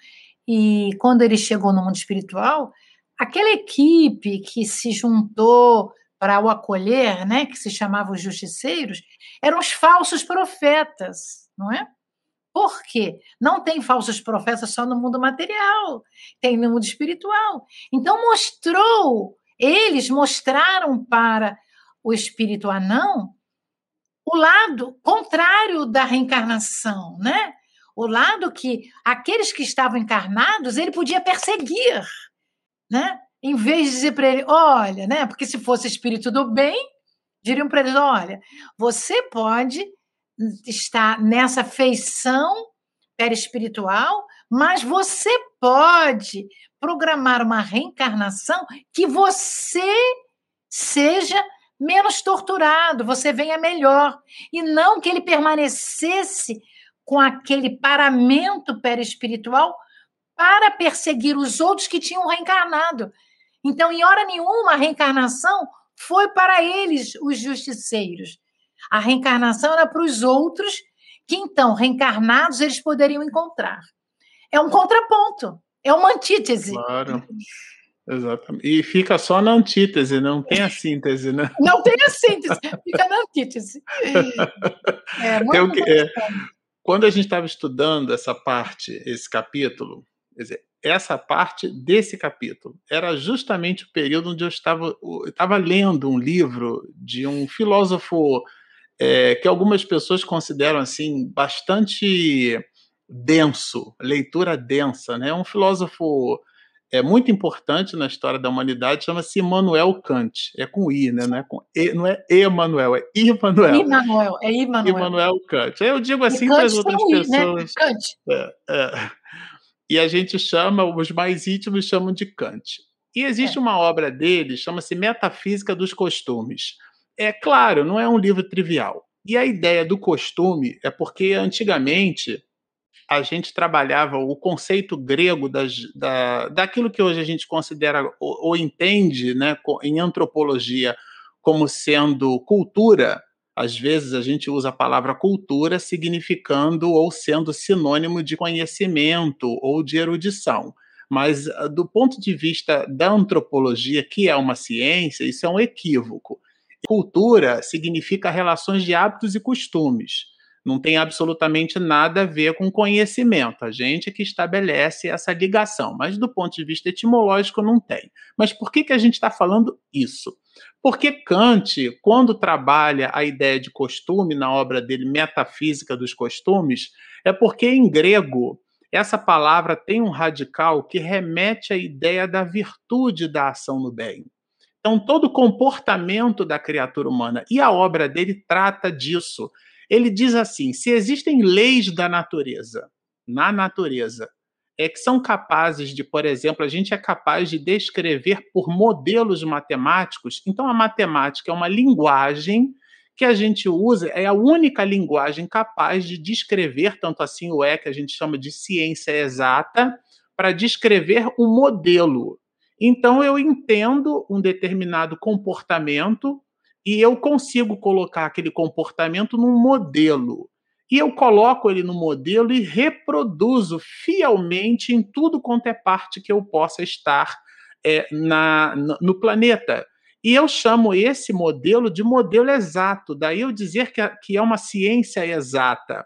e quando ele chegou no mundo espiritual, aquela equipe que se juntou para o acolher, né, que se chamava os justiceiros, eram os falsos profetas, não é? Por quê? Não tem falsos profetas só no mundo material, tem no mundo espiritual. Então mostrou, eles mostraram para o espírito anão o lado contrário da reencarnação, né? O lado que aqueles que estavam encarnados ele podia perseguir, né? Em vez de dizer para ele, olha, né? Porque se fosse espírito do bem, diriam para eles, olha, você pode estar nessa feição perispiritual, mas você pode programar uma reencarnação que você seja menos torturado, você venha melhor, e não que ele permanecesse com aquele paramento perispiritual para perseguir os outros que tinham reencarnado. Então, em hora nenhuma, a reencarnação foi para eles, os justiceiros. A reencarnação era para os outros, que então, reencarnados, eles poderiam encontrar. É um contraponto, é uma antítese. Claro. Exatamente. E fica só na antítese, não tem a síntese, né? [laughs] Não tem a síntese, fica na antítese. [laughs] É, muito, que, é, quando a gente estava estudando essa parte, esse capítulo, quer dizer, essa parte desse capítulo era justamente o período onde eu estava, eu estava lendo um livro de um filósofo é, que algumas pessoas consideram assim bastante denso, leitura densa, né? Um filósofo é muito importante na história da humanidade, chama-se Immanuel Kant. É com I, né? Não é, com e, não é Emanuel, é Immanuel. Immanuel, é Immanuel. Immanuel Kant. Eu digo assim para as outras I, né? pessoas. Né? Kant. É, é. E a gente chama, os mais íntimos chamam de Kant. E existe é. uma obra dele, chama-se Metafísica dos Costumes. É claro, não é um livro trivial. E a ideia do costume é porque antigamente a gente trabalhava o conceito grego das, da, daquilo que hoje a gente considera ou, ou entende né, em antropologia como sendo cultura. Às vezes a gente usa a palavra cultura significando ou sendo sinônimo de conhecimento ou de erudição. Mas, ah, do ponto de vista da antropologia, que é uma ciência, isso é um equívoco. Cultura significa relações de hábitos e costumes não tem absolutamente nada a ver com conhecimento. A gente é que estabelece essa ligação, mas do ponto de vista etimológico não tem. Mas por que, que a gente está falando isso? Porque Kant, quando trabalha a ideia de costume na obra dele Metafísica dos Costumes, é porque em grego essa palavra tem um radical que remete à ideia da virtude da ação no bem. Então, todo o comportamento da criatura humana e a obra dele trata disso. Ele diz assim: se existem leis da natureza, na natureza, é que são capazes de, por exemplo, a gente é capaz de descrever por modelos matemáticos. Então, a matemática é uma linguagem que a gente usa, é a única linguagem capaz de descrever, tanto assim o é que a gente chama de ciência exata, para descrever um modelo. Então, eu entendo um determinado comportamento e eu consigo colocar aquele comportamento num modelo. E eu coloco ele no modelo e reproduzo fielmente em tudo quanto é parte que eu possa estar é, na, no planeta. E eu chamo esse modelo de modelo exato, daí eu dizer que, que é uma ciência exata.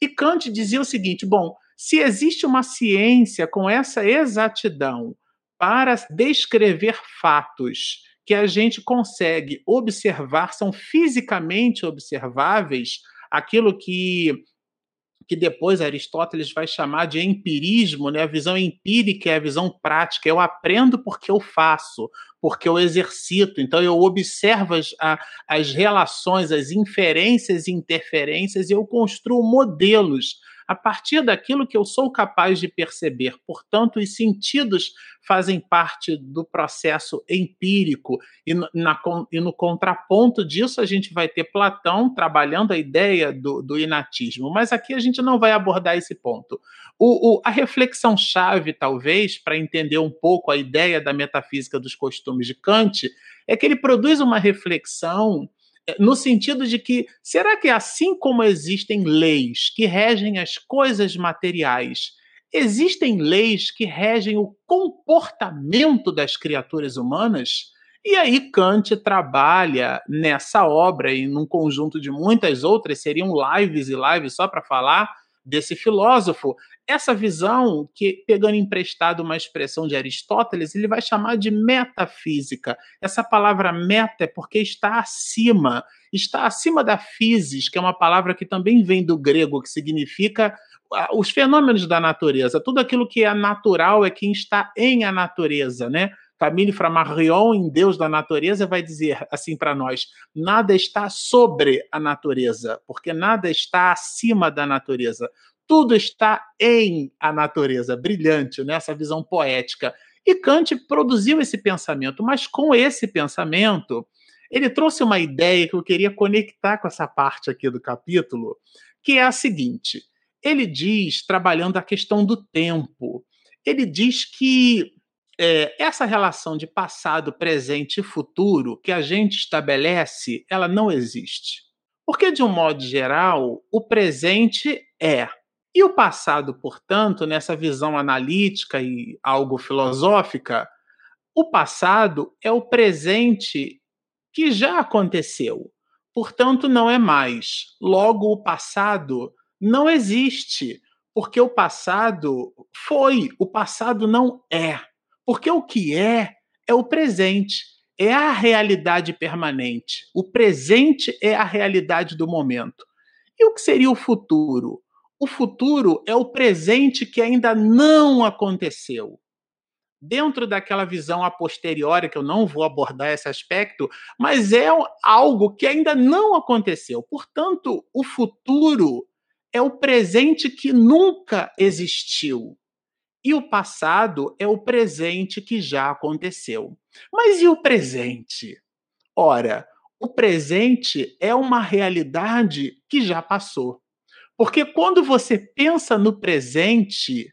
E Kant dizia o seguinte: bom, se existe uma ciência com essa exatidão para descrever fatos que a gente consegue observar, são fisicamente observáveis, aquilo que que depois Aristóteles vai chamar de empirismo, né? A visão empírica é a visão prática. Eu aprendo porque eu faço, porque eu exercito. Então eu observo as, a, as relações, as inferências e interferências e eu construo modelos a partir daquilo que eu sou capaz de perceber. Portanto, os sentidos fazem parte do processo empírico, e, na, e no contraponto disso, a gente vai ter Platão trabalhando a ideia do, do inatismo. Mas aqui a gente não vai abordar esse ponto. O, o, a reflexão-chave, talvez, para entender um pouco a ideia da metafísica dos costumes de Kant, é que ele produz uma reflexão no sentido de que será que assim como existem leis que regem as coisas materiais, existem leis que regem o comportamento das criaturas humanas? E aí Kant trabalha nessa obra e num conjunto de muitas outras, seriam lives e lives só para falar desse filósofo, essa visão, que pegando emprestado uma expressão de Aristóteles, ele vai chamar de metafísica. Essa palavra meta é porque está acima, está acima da physis, que é uma palavra que também vem do grego, que significa os fenômenos da natureza. Tudo aquilo que é natural é quem está em a natureza, né? Camille Flammarion, em Deus da Natureza, vai dizer assim para nós: nada está sobre a natureza, porque nada está acima da natureza. Tudo está em a natureza. Brilhante, né? visão poética. E Kant produziu esse pensamento, mas com esse pensamento, ele trouxe uma ideia que eu queria conectar com essa parte aqui do capítulo, que é a seguinte: ele diz, trabalhando a questão do tempo, ele diz que é, essa relação de passado, presente e futuro que a gente estabelece, ela não existe. Porque, de um modo geral, o presente é. E o passado, portanto, nessa visão analítica e algo filosófica, o passado é o presente que já aconteceu. Portanto, não é mais. Logo, o passado não existe, porque o passado foi, o passado não é. Porque o que é, é o presente, é a realidade permanente. O presente é a realidade do momento. E o que seria o futuro? O futuro é o presente que ainda não aconteceu. Dentro daquela visão a posteriori, que eu não vou abordar esse aspecto, mas é algo que ainda não aconteceu. Portanto, o futuro é o presente que nunca existiu. E o passado é o presente que já aconteceu. Mas e o presente? Ora, o presente é uma realidade que já passou. Porque quando você pensa no presente,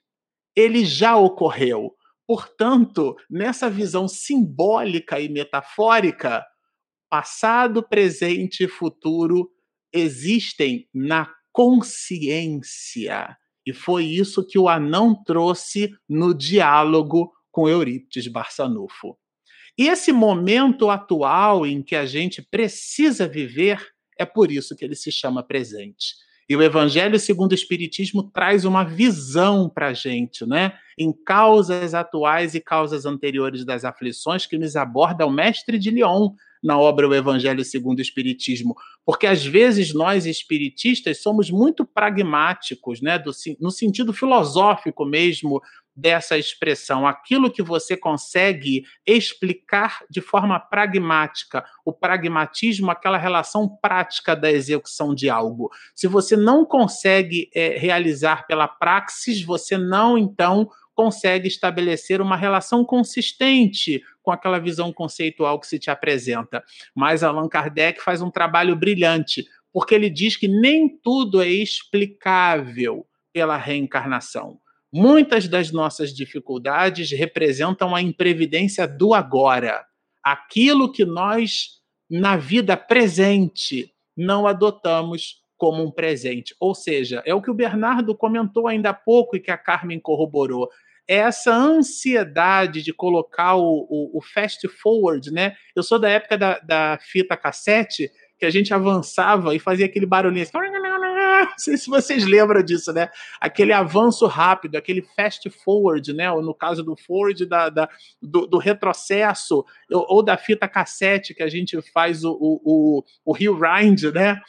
ele já ocorreu. Portanto, nessa visão simbólica e metafórica, passado, presente e futuro existem na consciência. E foi isso que o anão trouxe no diálogo com Eurípides Barçanufo. E esse momento atual em que a gente precisa viver é por isso que ele se chama presente. E o Evangelho segundo o Espiritismo traz uma visão para a gente, né? Em causas atuais e causas anteriores das aflições que nos aborda o mestre de Lyon na obra O Evangelho segundo o Espiritismo, porque às vezes nós espiritistas somos muito pragmáticos, né, do, no sentido filosófico mesmo dessa expressão, aquilo que você consegue explicar de forma pragmática, o pragmatismo, aquela relação prática da execução de algo. Se você não consegue é, realizar pela praxis, você não então consegue estabelecer uma relação consistente com aquela visão conceitual que se te apresenta. Mas Allan Kardec faz um trabalho brilhante, porque ele diz que nem tudo é explicável pela reencarnação. Muitas das nossas dificuldades representam a imprevidência do agora, aquilo que nós, na vida presente, não adotamos como um presente. Ou seja, é o que o Bernardo comentou ainda há pouco e que a Carmen corroborou essa ansiedade de colocar o, o, o, fast forward, né? Eu sou da época da, da fita cassete, que a gente avançava e fazia aquele barulhinho assim. [laughs] Não sei se vocês lembram disso, né? Aquele avanço rápido, aquele fast forward, né? Ou no caso do forward, da, da do, do, retrocesso, ou, ou, da fita cassete, que a gente faz o, o, o, o rewind, né?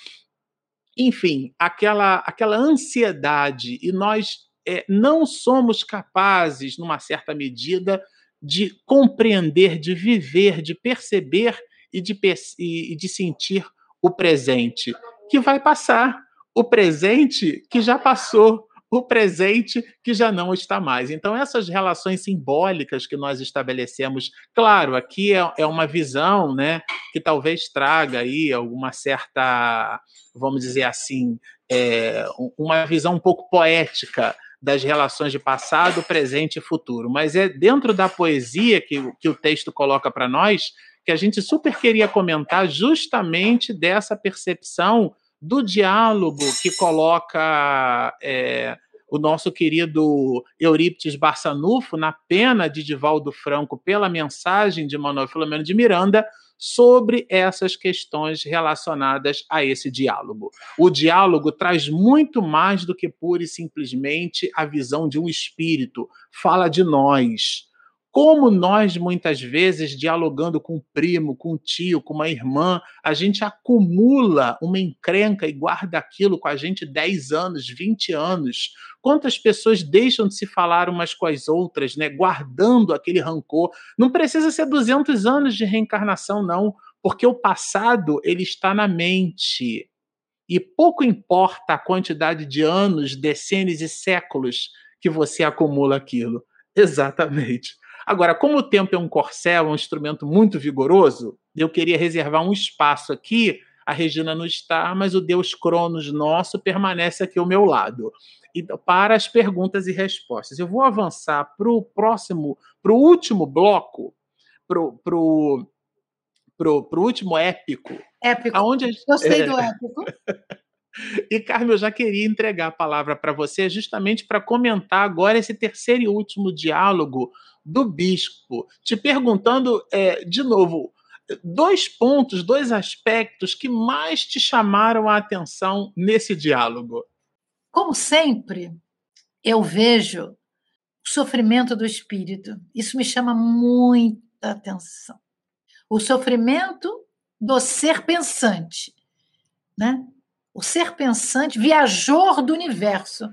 Enfim, aquela, aquela ansiedade. E nós é, não somos capazes, numa certa medida, de compreender, de viver, de perceber e de, e de sentir o presente, que vai passar, o presente que já passou, o presente que já não está mais. Então, essas relações simbólicas que nós estabelecemos, claro, aqui é, é uma visão né, que talvez traga aí alguma certa, vamos dizer assim, é, uma visão um pouco poética das relações de passado, presente e futuro. Mas é dentro da poesia que, que o texto coloca para nós que a gente super queria comentar justamente dessa percepção do diálogo que coloca é, o nosso querido Eurípides Barçanufo na pena de Divaldo Franco pela mensagem de Manuel Filomeno de Miranda sobre essas questões relacionadas a esse diálogo. O diálogo traz muito mais do que pura e simplesmente a visão de um espírito, fala de nós como nós, muitas vezes, dialogando com um primo, com um tio, com uma irmã, a gente acumula uma encrenca e guarda aquilo com a gente 10 anos, 20 anos. Quantas pessoas deixam de se falar umas com as outras, né, guardando aquele rancor? Não precisa ser 200 anos de reencarnação, não, porque o passado ele está na mente. E pouco importa a quantidade de anos, decênios e séculos que você acumula aquilo. Exatamente. Agora, como o tempo é um corcel, um instrumento muito vigoroso, eu queria reservar um espaço aqui. A Regina não está, mas o Deus Cronos nosso permanece aqui ao meu lado. E para as perguntas e respostas. Eu vou avançar para o próximo, para o último bloco, para o pro, pro, pro último épico. Épico. Aonde, Gostei é, do épico. [laughs] E, Carmen, eu já queria entregar a palavra para você justamente para comentar agora esse terceiro e último diálogo do bispo, te perguntando é, de novo dois pontos, dois aspectos que mais te chamaram a atenção nesse diálogo. Como sempre, eu vejo o sofrimento do espírito. Isso me chama muita atenção. O sofrimento do ser pensante, né? O ser pensante, viajor do universo.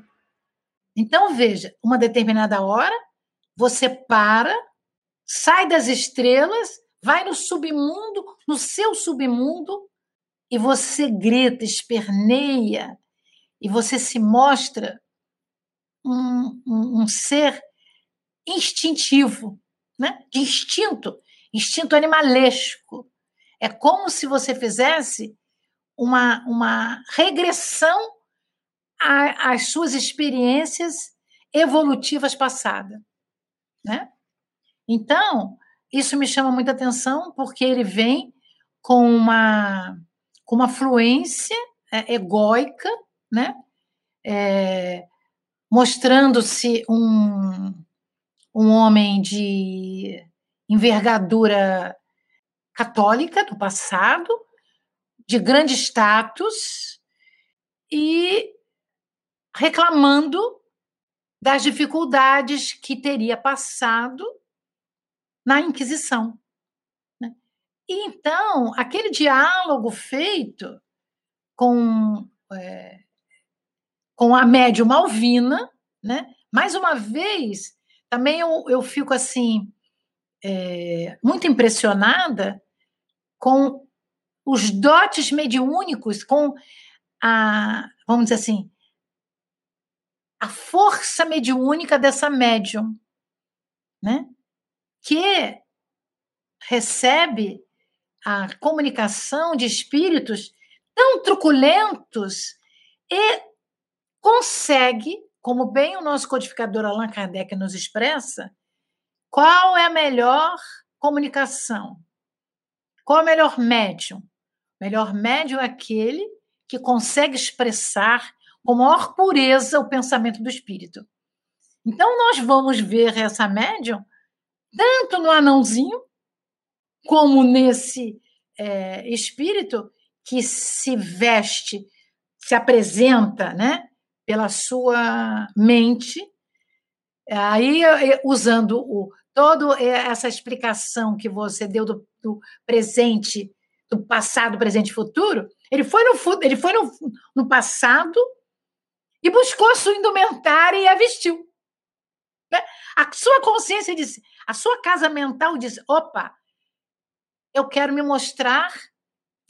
Então, veja, uma determinada hora, você para, sai das estrelas, vai no submundo, no seu submundo, e você grita, esperneia, e você se mostra um, um, um ser instintivo, né? de instinto, instinto animalesco. É como se você fizesse uma, uma regressão às suas experiências evolutivas passadas. Né? Então, isso me chama muita atenção porque ele vem com uma, com uma fluência é, egóica, né? É, mostrando-se um, um homem de envergadura católica do passado, de grande status, e reclamando das dificuldades que teria passado na Inquisição. Né? E então, aquele diálogo feito com, é, com a médium Malvina, né? mais uma vez, também eu, eu fico assim, é, muito impressionada com os dotes mediúnicos, com a, vamos dizer assim, a força mediúnica dessa médium, né? Que recebe a comunicação de espíritos tão truculentos e consegue, como bem o nosso codificador Allan Kardec nos expressa, qual é a melhor comunicação? Qual é o melhor médium? O melhor médium é aquele que consegue expressar com maior pureza o pensamento do espírito. Então, nós vamos ver essa médium tanto no anãozinho, como nesse é, espírito que se veste, se apresenta, né, pela sua mente. Aí, usando o, toda essa explicação que você deu do, do presente, do passado, presente e futuro, ele foi no, ele foi no, no passado e buscou sua indumentária e a vestiu. Né? A sua consciência disse, a sua casa mental disse: opa, eu quero me mostrar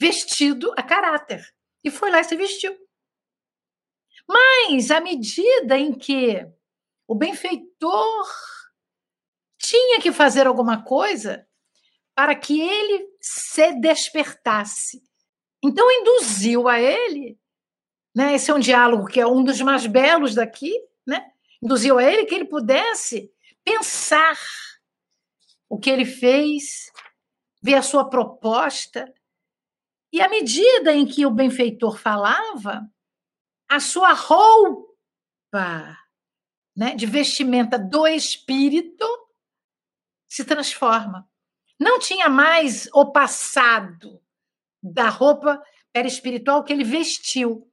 vestido a caráter. E foi lá e se vestiu. Mas, à medida em que o benfeitor tinha que fazer alguma coisa para que ele se despertasse, então induziu a ele né? Esse é um diálogo que é um dos mais belos daqui, né? Induziu a ele que ele pudesse pensar o que ele fez, ver a sua proposta. E à medida em que o benfeitor falava, a sua roupa né, de vestimenta do espírito se transforma. não tinha mais o passado da roupa perispiritual que ele vestiu.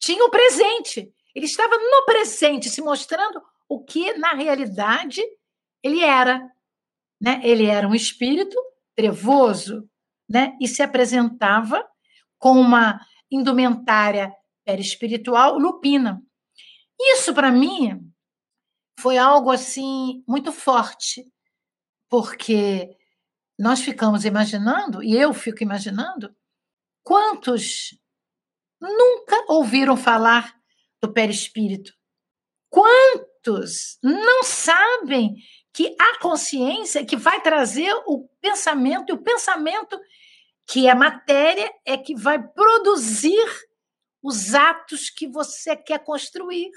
Tinha o presente. Ele estava no presente, se mostrando o que, na realidade, ele era. Né? Ele era um espírito trevoso né? e se apresentava com uma indumentária perispiritual lupina. Isso, para mim, foi algo assim muito forte, porque nós ficamos imaginando, e eu fico imaginando, quantos nunca ouviram falar do perispírito? Quantos não sabem que a consciência que vai trazer o pensamento, e o pensamento, que é matéria, é que vai produzir os atos que você quer construir.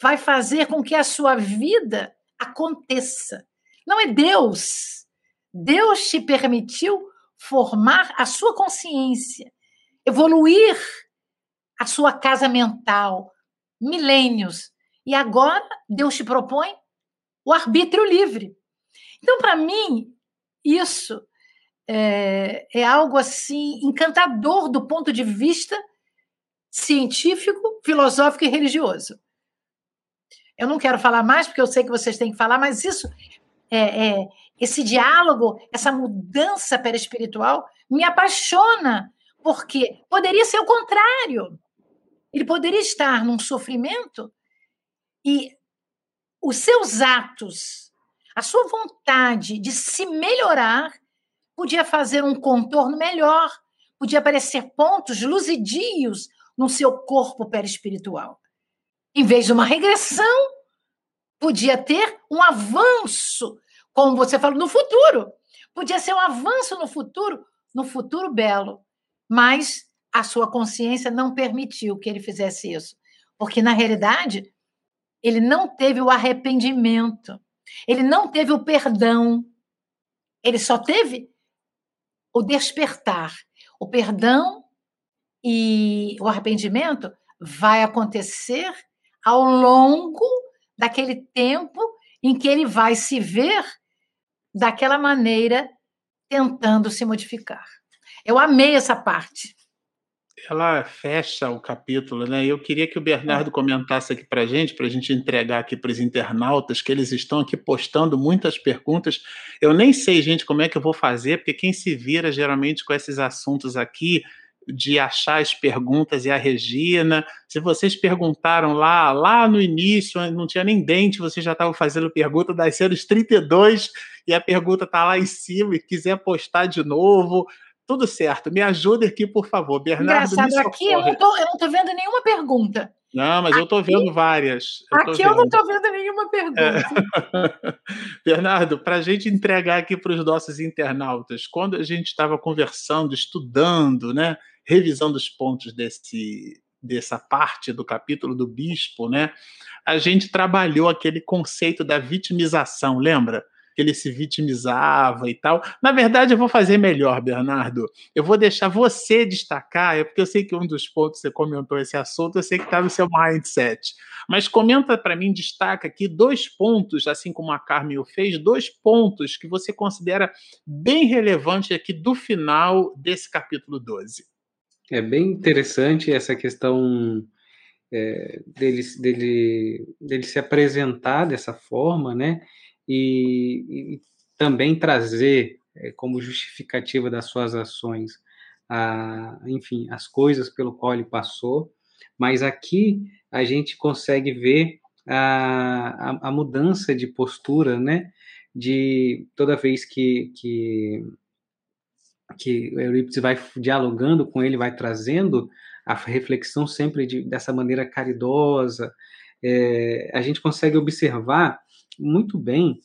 Vai fazer com que a sua vida aconteça. Não é Deus. Deus te permitiu formar a sua consciência, evoluir a sua casa mental, milênios. E agora Deus te propõe o arbítrio livre. Então, para mim, isso é, é, algo assim encantador do ponto de vista científico, filosófico e religioso. Eu não quero falar mais porque eu sei que vocês têm que falar, mas isso é, é esse diálogo, essa mudança perispiritual me apaixona, porque poderia ser o contrário. Ele poderia estar num sofrimento e os seus atos, a sua vontade de se melhorar, podia fazer um contorno melhor, podia aparecer pontos luzidios no seu corpo perispiritual. Em vez de uma regressão, podia ter um avanço, como você falou, no futuro. Podia ser um avanço no futuro, no futuro belo. Mas a sua consciência não permitiu que ele fizesse isso. Porque, na realidade, ele não teve o arrependimento, ele não teve o perdão, ele só teve o despertar. O perdão e o arrependimento vai acontecer ao longo daquele tempo em que ele vai se ver daquela maneira tentando se modificar. Eu amei essa parte ela fecha o capítulo, né? Eu queria que o Bernardo comentasse aqui para a gente, para a gente entregar aqui para os internautas, que eles estão aqui postando muitas perguntas. Eu nem sei, gente, como é que eu vou fazer, porque quem se vira geralmente com esses assuntos aqui de achar as perguntas e a Regina. Se vocês perguntaram lá, lá no início, não tinha nem dente, vocês já estavam fazendo pergunta das cenas 32 e a pergunta está lá em cima e quiser postar de novo, tudo certo. Me ajude aqui, por favor. Bernardo, Engraçado, aqui eu não, tô, eu não tô vendo nenhuma pergunta. Não, mas aqui, eu estou vendo várias. Eu aqui eu não estou vendo nenhuma pergunta. É. [laughs] Bernardo, para a gente entregar aqui para os nossos internautas, quando a gente estava conversando, estudando, né, revisando os pontos desse, dessa parte do capítulo do bispo, né, a gente trabalhou aquele conceito da vitimização, lembra? Que ele se vitimizava e tal. Na verdade, eu vou fazer melhor, Bernardo. Eu vou deixar você destacar, é porque eu sei que um dos pontos que você comentou esse assunto, eu sei que está no seu mindset. Mas comenta para mim, destaca aqui dois pontos, assim como a Carmen o fez, dois pontos que você considera bem relevantes aqui do final desse capítulo 12. É bem interessante essa questão é, dele, dele, dele se apresentar dessa forma, né? E, e também trazer é, como justificativa das suas ações, a, enfim, as coisas pelo qual ele passou, mas aqui a gente consegue ver a, a, a mudança de postura, né? De toda vez que, que, que Eurípides vai dialogando com ele, vai trazendo a reflexão sempre de, dessa maneira caridosa, é, a gente consegue observar muito bem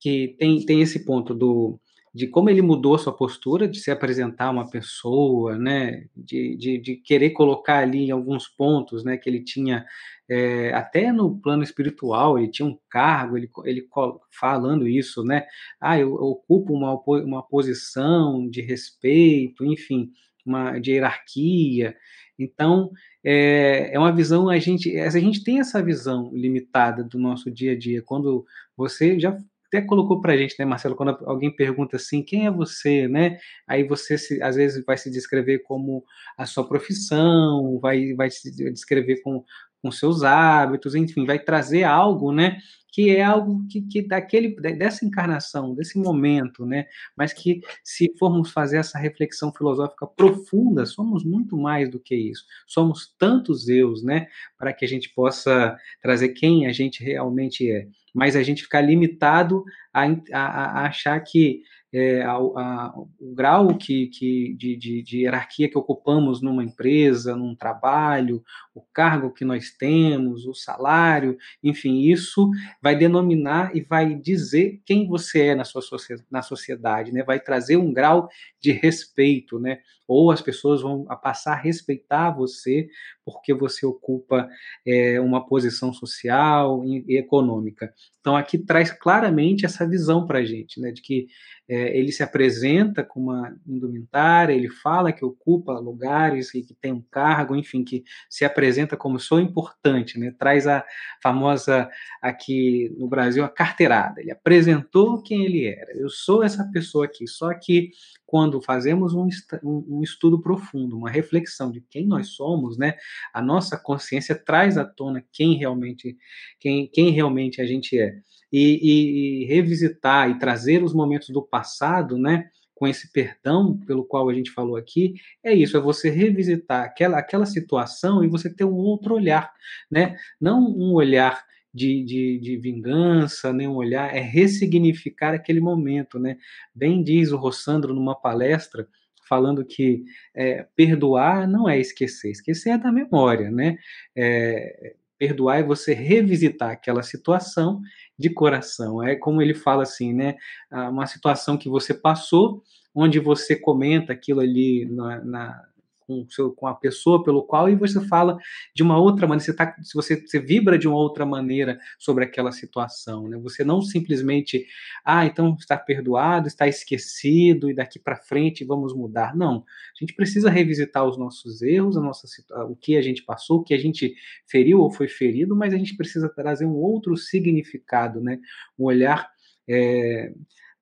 que tem, tem esse ponto do de como ele mudou sua postura de se apresentar uma pessoa, né, de, de, de querer colocar ali alguns pontos, né, que ele tinha é, até no plano espiritual, ele tinha um cargo, ele, ele falando isso, né, ah, eu, eu ocupo uma, uma posição de respeito, enfim, uma de hierarquia, então é, é uma visão a gente a gente tem essa visão limitada do nosso dia a dia quando você já até colocou para a gente, né, Marcelo, quando alguém pergunta assim, quem é você, né? Aí você se, às vezes vai se descrever como a sua profissão, vai, vai se descrever com, com seus hábitos, enfim, vai trazer algo, né? Que é algo que, que daquele, dessa encarnação, desse momento, né? Mas que se formos fazer essa reflexão filosófica profunda, somos muito mais do que isso. Somos tantos eus, né? Para que a gente possa trazer quem a gente realmente é. Mas a gente ficar limitado a, a, a achar que é, a, a, o grau que, que de, de, de, hierarquia que ocupamos numa empresa, num trabalho, o cargo que nós temos, o salário, enfim, isso vai denominar e vai dizer quem você é na sua na sociedade, né? vai trazer um grau de respeito, né? ou as pessoas vão passar a respeitar você porque você ocupa é, uma posição social e econômica. Então, aqui traz claramente essa visão para a gente, né, de que é, ele se apresenta com uma indumentária, ele fala que ocupa lugares e que tem um cargo, enfim, que se apresenta como sou importante, né, traz a famosa, aqui no Brasil, a carteirada. Ele apresentou quem ele era. Eu sou essa pessoa aqui, só que quando fazemos um, um, estudo profundo, uma reflexão de quem nós somos, né, a nossa consciência traz à tona quem realmente, quem, quem realmente a gente é. E, e, e revisitar e trazer os momentos do passado, né, com esse perdão pelo qual a gente falou aqui, é isso, é você revisitar aquela, aquela situação e você ter um outro olhar, né? Não um olhar de, de, de vingança, nem um olhar, é ressignificar aquele momento, né? Bem diz o Rossandro numa palestra, falando que é, perdoar não é esquecer, esquecer é da memória, né? É, perdoar é você revisitar aquela situação de coração. É como ele fala assim, né? Ah, uma situação que você passou, onde você comenta aquilo ali na, na com, seu, com a pessoa pelo qual e você fala de uma outra maneira, você, tá, você, você vibra de uma outra maneira sobre aquela situação, né? Você não simplesmente, ah, então está perdoado, está esquecido e daqui para frente vamos mudar. Não, a gente precisa revisitar os nossos erros, a nossa, o que a gente passou, o que a gente feriu ou foi ferido, mas a gente precisa trazer um outro significado, né? Um olhar é,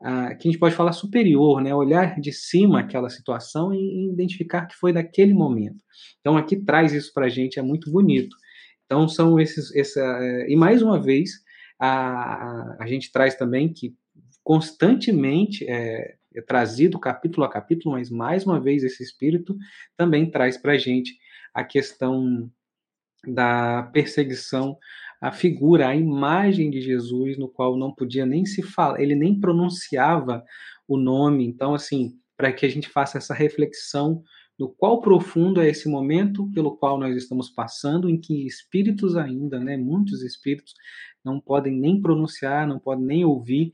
que a gente pode falar superior, né? Olhar de cima aquela situação e, identificar que foi daquele momento. Então aqui traz isso para a gente, é muito bonito. Então são esses, essa, é, e mais uma vez a, a, a gente traz também que constantemente é, é, trazido capítulo a capítulo, mas mais uma vez esse espírito também traz para a gente a questão da perseguição a figura, a imagem de Jesus, no qual não podia nem se falar, ele nem pronunciava o nome. Então, assim, para que a gente faça essa reflexão do qual profundo é esse momento pelo qual nós estamos passando, em que espíritos ainda, né, muitos espíritos, não podem nem pronunciar, não podem nem ouvir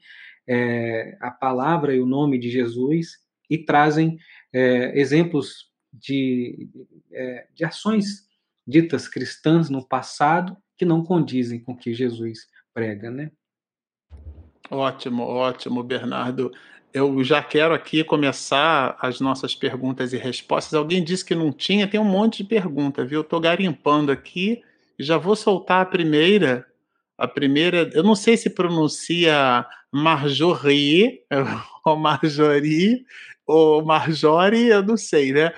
é, a palavra e o nome de Jesus e trazem é, exemplos de, é, de ações ditas cristãs no passado que não condizem com o que Jesus prega, né? Ótimo, ótimo, Bernardo. Eu já quero aqui começar as nossas perguntas e respostas. Alguém disse que não tinha, tem um monte de pergunta, viu? Estou garimpando aqui e já vou soltar a primeira. A primeira, eu não sei se pronuncia Marjorie [laughs] ou Marjorie ou Marjorie, eu não sei, né?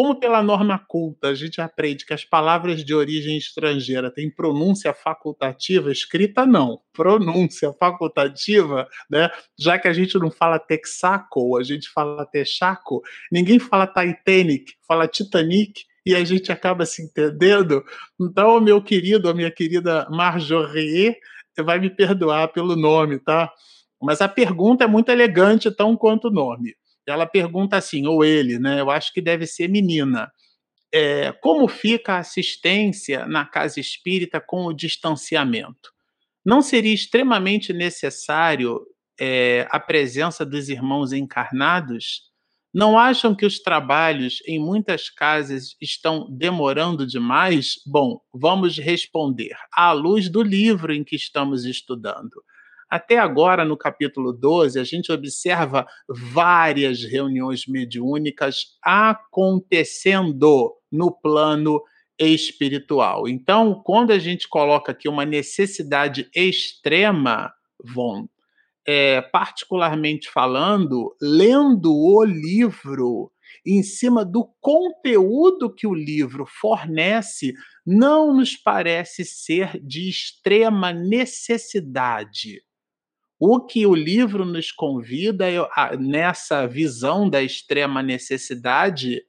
Como pela norma culta a gente aprende que as palavras de origem estrangeira têm pronúncia facultativa, escrita não, pronúncia facultativa, né? Já que a gente não fala Texaco, a gente fala Texaco, ninguém fala Titanic, fala Titanic, e a gente acaba se entendendo. Então, meu querido, a minha querida Marjorie, vai me perdoar pelo nome, tá? Mas a pergunta é muito elegante, tão quanto o nome. Ela pergunta assim, ou ele, né? Eu acho que deve ser menina. É, como fica a assistência na casa espírita com o distanciamento? Não seria extremamente necessário é, a presença dos irmãos encarnados? Não acham que os trabalhos em muitas casas estão demorando demais? Bom, vamos responder à luz do livro em que estamos estudando. Até agora, no capítulo 12, a gente observa várias reuniões mediúnicas acontecendo no plano espiritual. Então, quando a gente coloca aqui uma necessidade extrema, Von, é, particularmente falando, lendo o livro em cima do conteúdo que o livro fornece, não nos parece ser de extrema necessidade. O que o livro nos convida nessa visão da extrema necessidade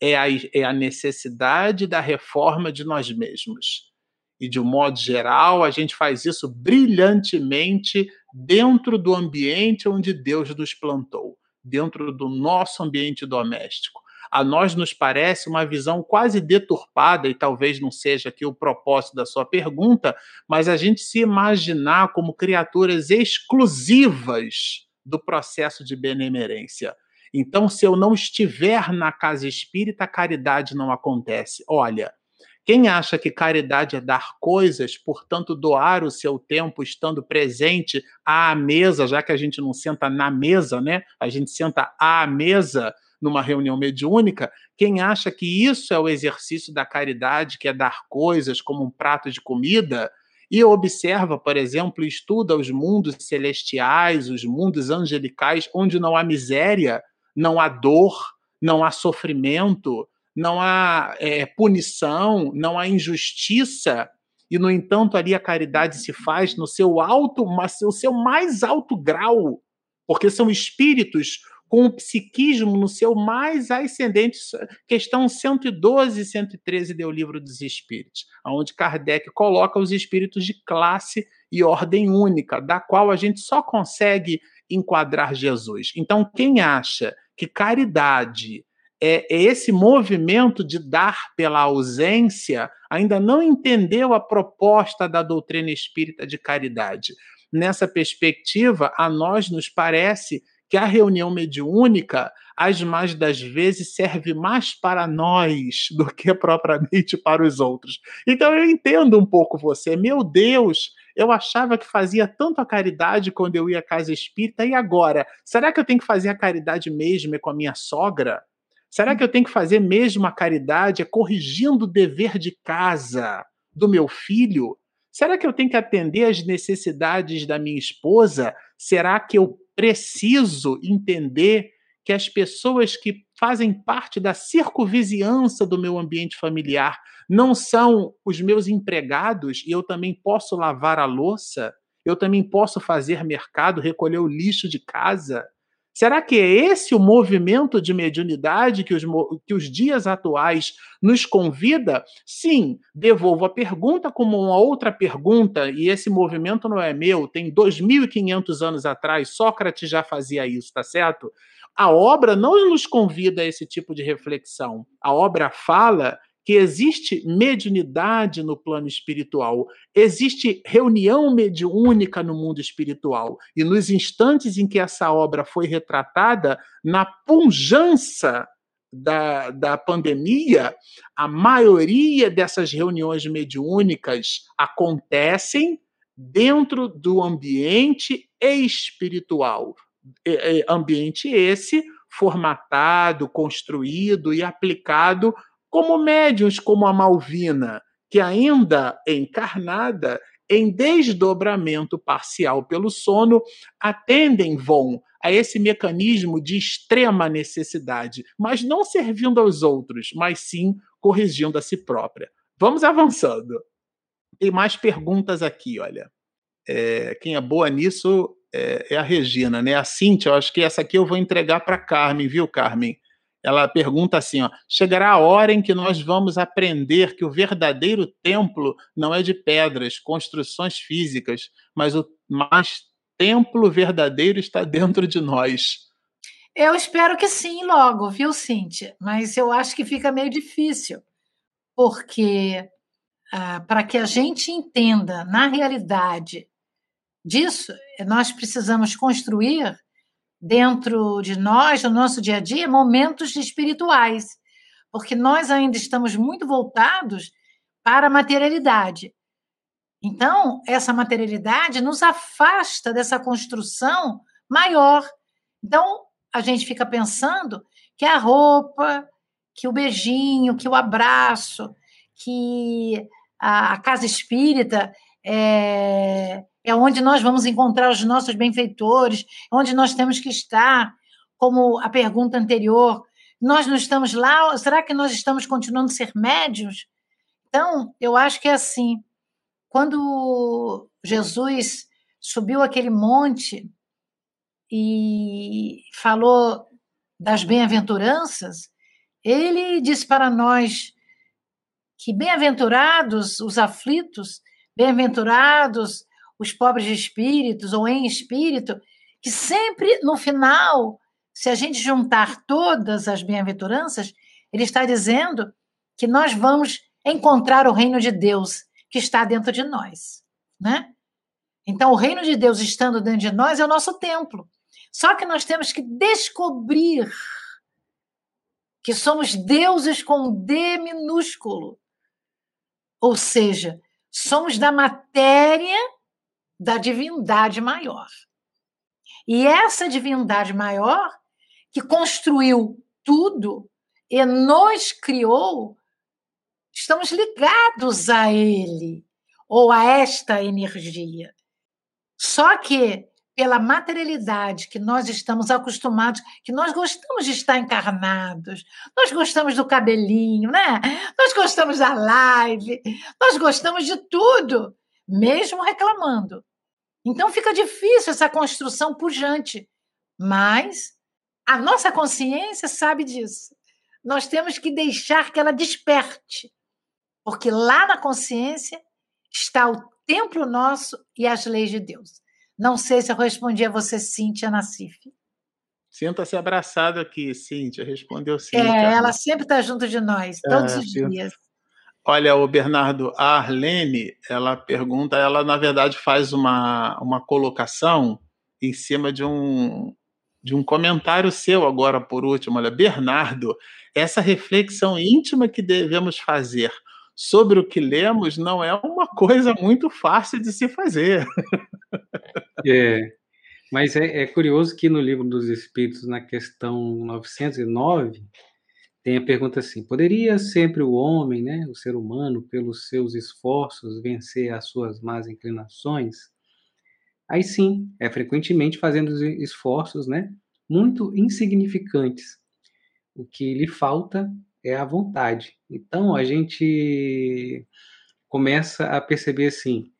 é a, é a necessidade da reforma de nós mesmos. E, de um modo geral, a gente faz isso brilhantemente dentro do ambiente onde Deus nos plantou, dentro do nosso ambiente doméstico a nós nos parece uma visão quase deturpada, e talvez não seja aqui o propósito da sua pergunta, mas a gente se imaginar como criaturas exclusivas do processo de benemerência. Então, se eu não estiver na casa espírita, caridade não acontece. Olha, quem acha que caridade é dar coisas, portanto, doar o seu tempo estando presente à mesa, já que a gente não senta na mesa, né? A gente senta à mesa numa reunião mediúnica, quem acha que isso é o exercício da caridade, que é dar coisas como um prato de comida, e observa, por exemplo, estuda os mundos celestiais, os mundos angelicais, onde não há miséria, não há dor, não há sofrimento, não há é, punição, não há injustiça, e no entanto ali a caridade se faz no seu alto, no seu mais alto grau, porque são espíritos com o psiquismo no seu mais ascendente, questão 112 e 113 do Livro dos Espíritos, onde Kardec coloca os espíritos de classe e ordem única, da qual a gente só consegue enquadrar Jesus. Então, quem acha que caridade é, é esse movimento de dar pela ausência, ainda não entendeu a proposta da doutrina espírita de caridade. Nessa perspectiva, a nós nos parece que a reunião mediúnica, as mais das vezes, serve mais para nós do que [laughs] propriamente para os outros. Então eu entendo um pouco você. Meu Deus, eu achava que fazia tanto a caridade quando eu ia à casa espírita, e agora? Será que eu tenho que fazer a caridade mesmo com a minha sogra? Será que eu tenho que fazer mesmo a caridade corrigindo o dever de casa do meu filho? Será que eu tenho que atender às necessidades da minha esposa? Será que eu preciso entender que as pessoas que fazem parte da circunvizinhança do meu ambiente familiar não são os meus empregados e eu também posso lavar a louça, eu também posso fazer mercado, recolher o lixo de casa. Será que é esse o movimento de mediunidade que os, que os dias atuais nos convida? Sim, devolvo a pergunta como uma outra pergunta, e esse movimento não é meu, tem 2.500 anos atrás, Sócrates já fazia isso, tá certo? A obra não nos convida a esse tipo de reflexão. A obra fala que existe mediunidade no plano espiritual, existe reunião mediúnica no mundo espiritual. E nos instantes em que essa obra foi retratada, na punjança da, da pandemia, a maioria dessas reuniões mediúnicas acontecem dentro do ambiente espiritual. Ambiente esse formatado, construído e aplicado como médiuns como a Malvina, que ainda encarnada em desdobramento parcial pelo sono, atendem vão a esse mecanismo de extrema necessidade, mas não servindo aos outros, mas sim corrigindo a si própria. Vamos avançando. Tem mais perguntas aqui, olha. É, quem é boa nisso é, é, a Regina, né? A Cíntia, eu acho que essa aqui eu vou entregar para Carmen, viu, Carmen? Ela pergunta assim: ó, chegará a hora em que nós vamos aprender que o verdadeiro templo não é de pedras, construções físicas, mas o mais templo verdadeiro está dentro de nós. Eu espero que sim, logo, viu, Cíntia? Mas eu acho que fica meio difícil, porque ah, para que a gente entenda na realidade disso, nós precisamos construir dentro de nós, no nosso dia a dia, momentos espirituais, porque nós ainda estamos muito voltados para a materialidade. Então, essa materialidade nos afasta dessa construção maior. Então, a gente fica pensando que a roupa, que o beijinho, que o abraço, que a, casa espírita é, é onde nós vamos encontrar os nossos benfeitores, é onde nós temos que estar, como a pergunta anterior. Nós não estamos lá, será que nós estamos continuando a ser médios? Então, eu acho que é assim. Quando Jesus subiu aquele monte e falou das bem-aventuranças, ele disse para nós que bem-aventurados os aflitos, bem-aventurados os pobres de espíritos ou em espírito, que sempre no final, se a gente juntar todas as bem-aventuranças, ele está dizendo que nós vamos encontrar o reino de Deus que está dentro de nós, né? Então, o reino de Deus estando dentro de nós é o nosso templo. Só que nós temos que descobrir que somos deuses com D minúsculo. Ou seja, somos da matéria da divindade maior. E essa divindade maior, que construiu tudo e nos criou, estamos ligados a ele ou a esta energia. Só que pela materialidade que nós estamos acostumados, que nós gostamos de estar encarnados, nós gostamos do cabelinho, né? Nós gostamos da live, nós gostamos de tudo, mesmo reclamando. Então fica difícil essa construção pujante, mas a nossa consciência sabe disso. Nós temos que deixar que ela desperte, porque lá na consciência está o templo nosso e as leis de Deus. Não sei se eu respondi a você, Cíntia Nassif. Sinta-se abraçada aqui, Cíntia. Respondeu sim. É, ela sempre está junto de nós, todos é, os dias. Olha, o Bernardo, a Arlene, ela pergunta, ela na verdade faz uma, uma colocação em cima de um, de um comentário seu agora por último. Olha, Bernardo, essa reflexão íntima que devemos fazer sobre o que lemos não é uma coisa muito fácil de se fazer. [laughs] É, mas é, é, curioso que no livro dos Espíritos, na questão 909, tem a pergunta assim: poderia sempre o homem, né, o ser humano, pelos seus esforços, vencer as suas más inclinações? Aí sim, é frequentemente fazendo esforços, né, muito insignificantes. O que lhe falta é a vontade. Então a gente começa a perceber assim: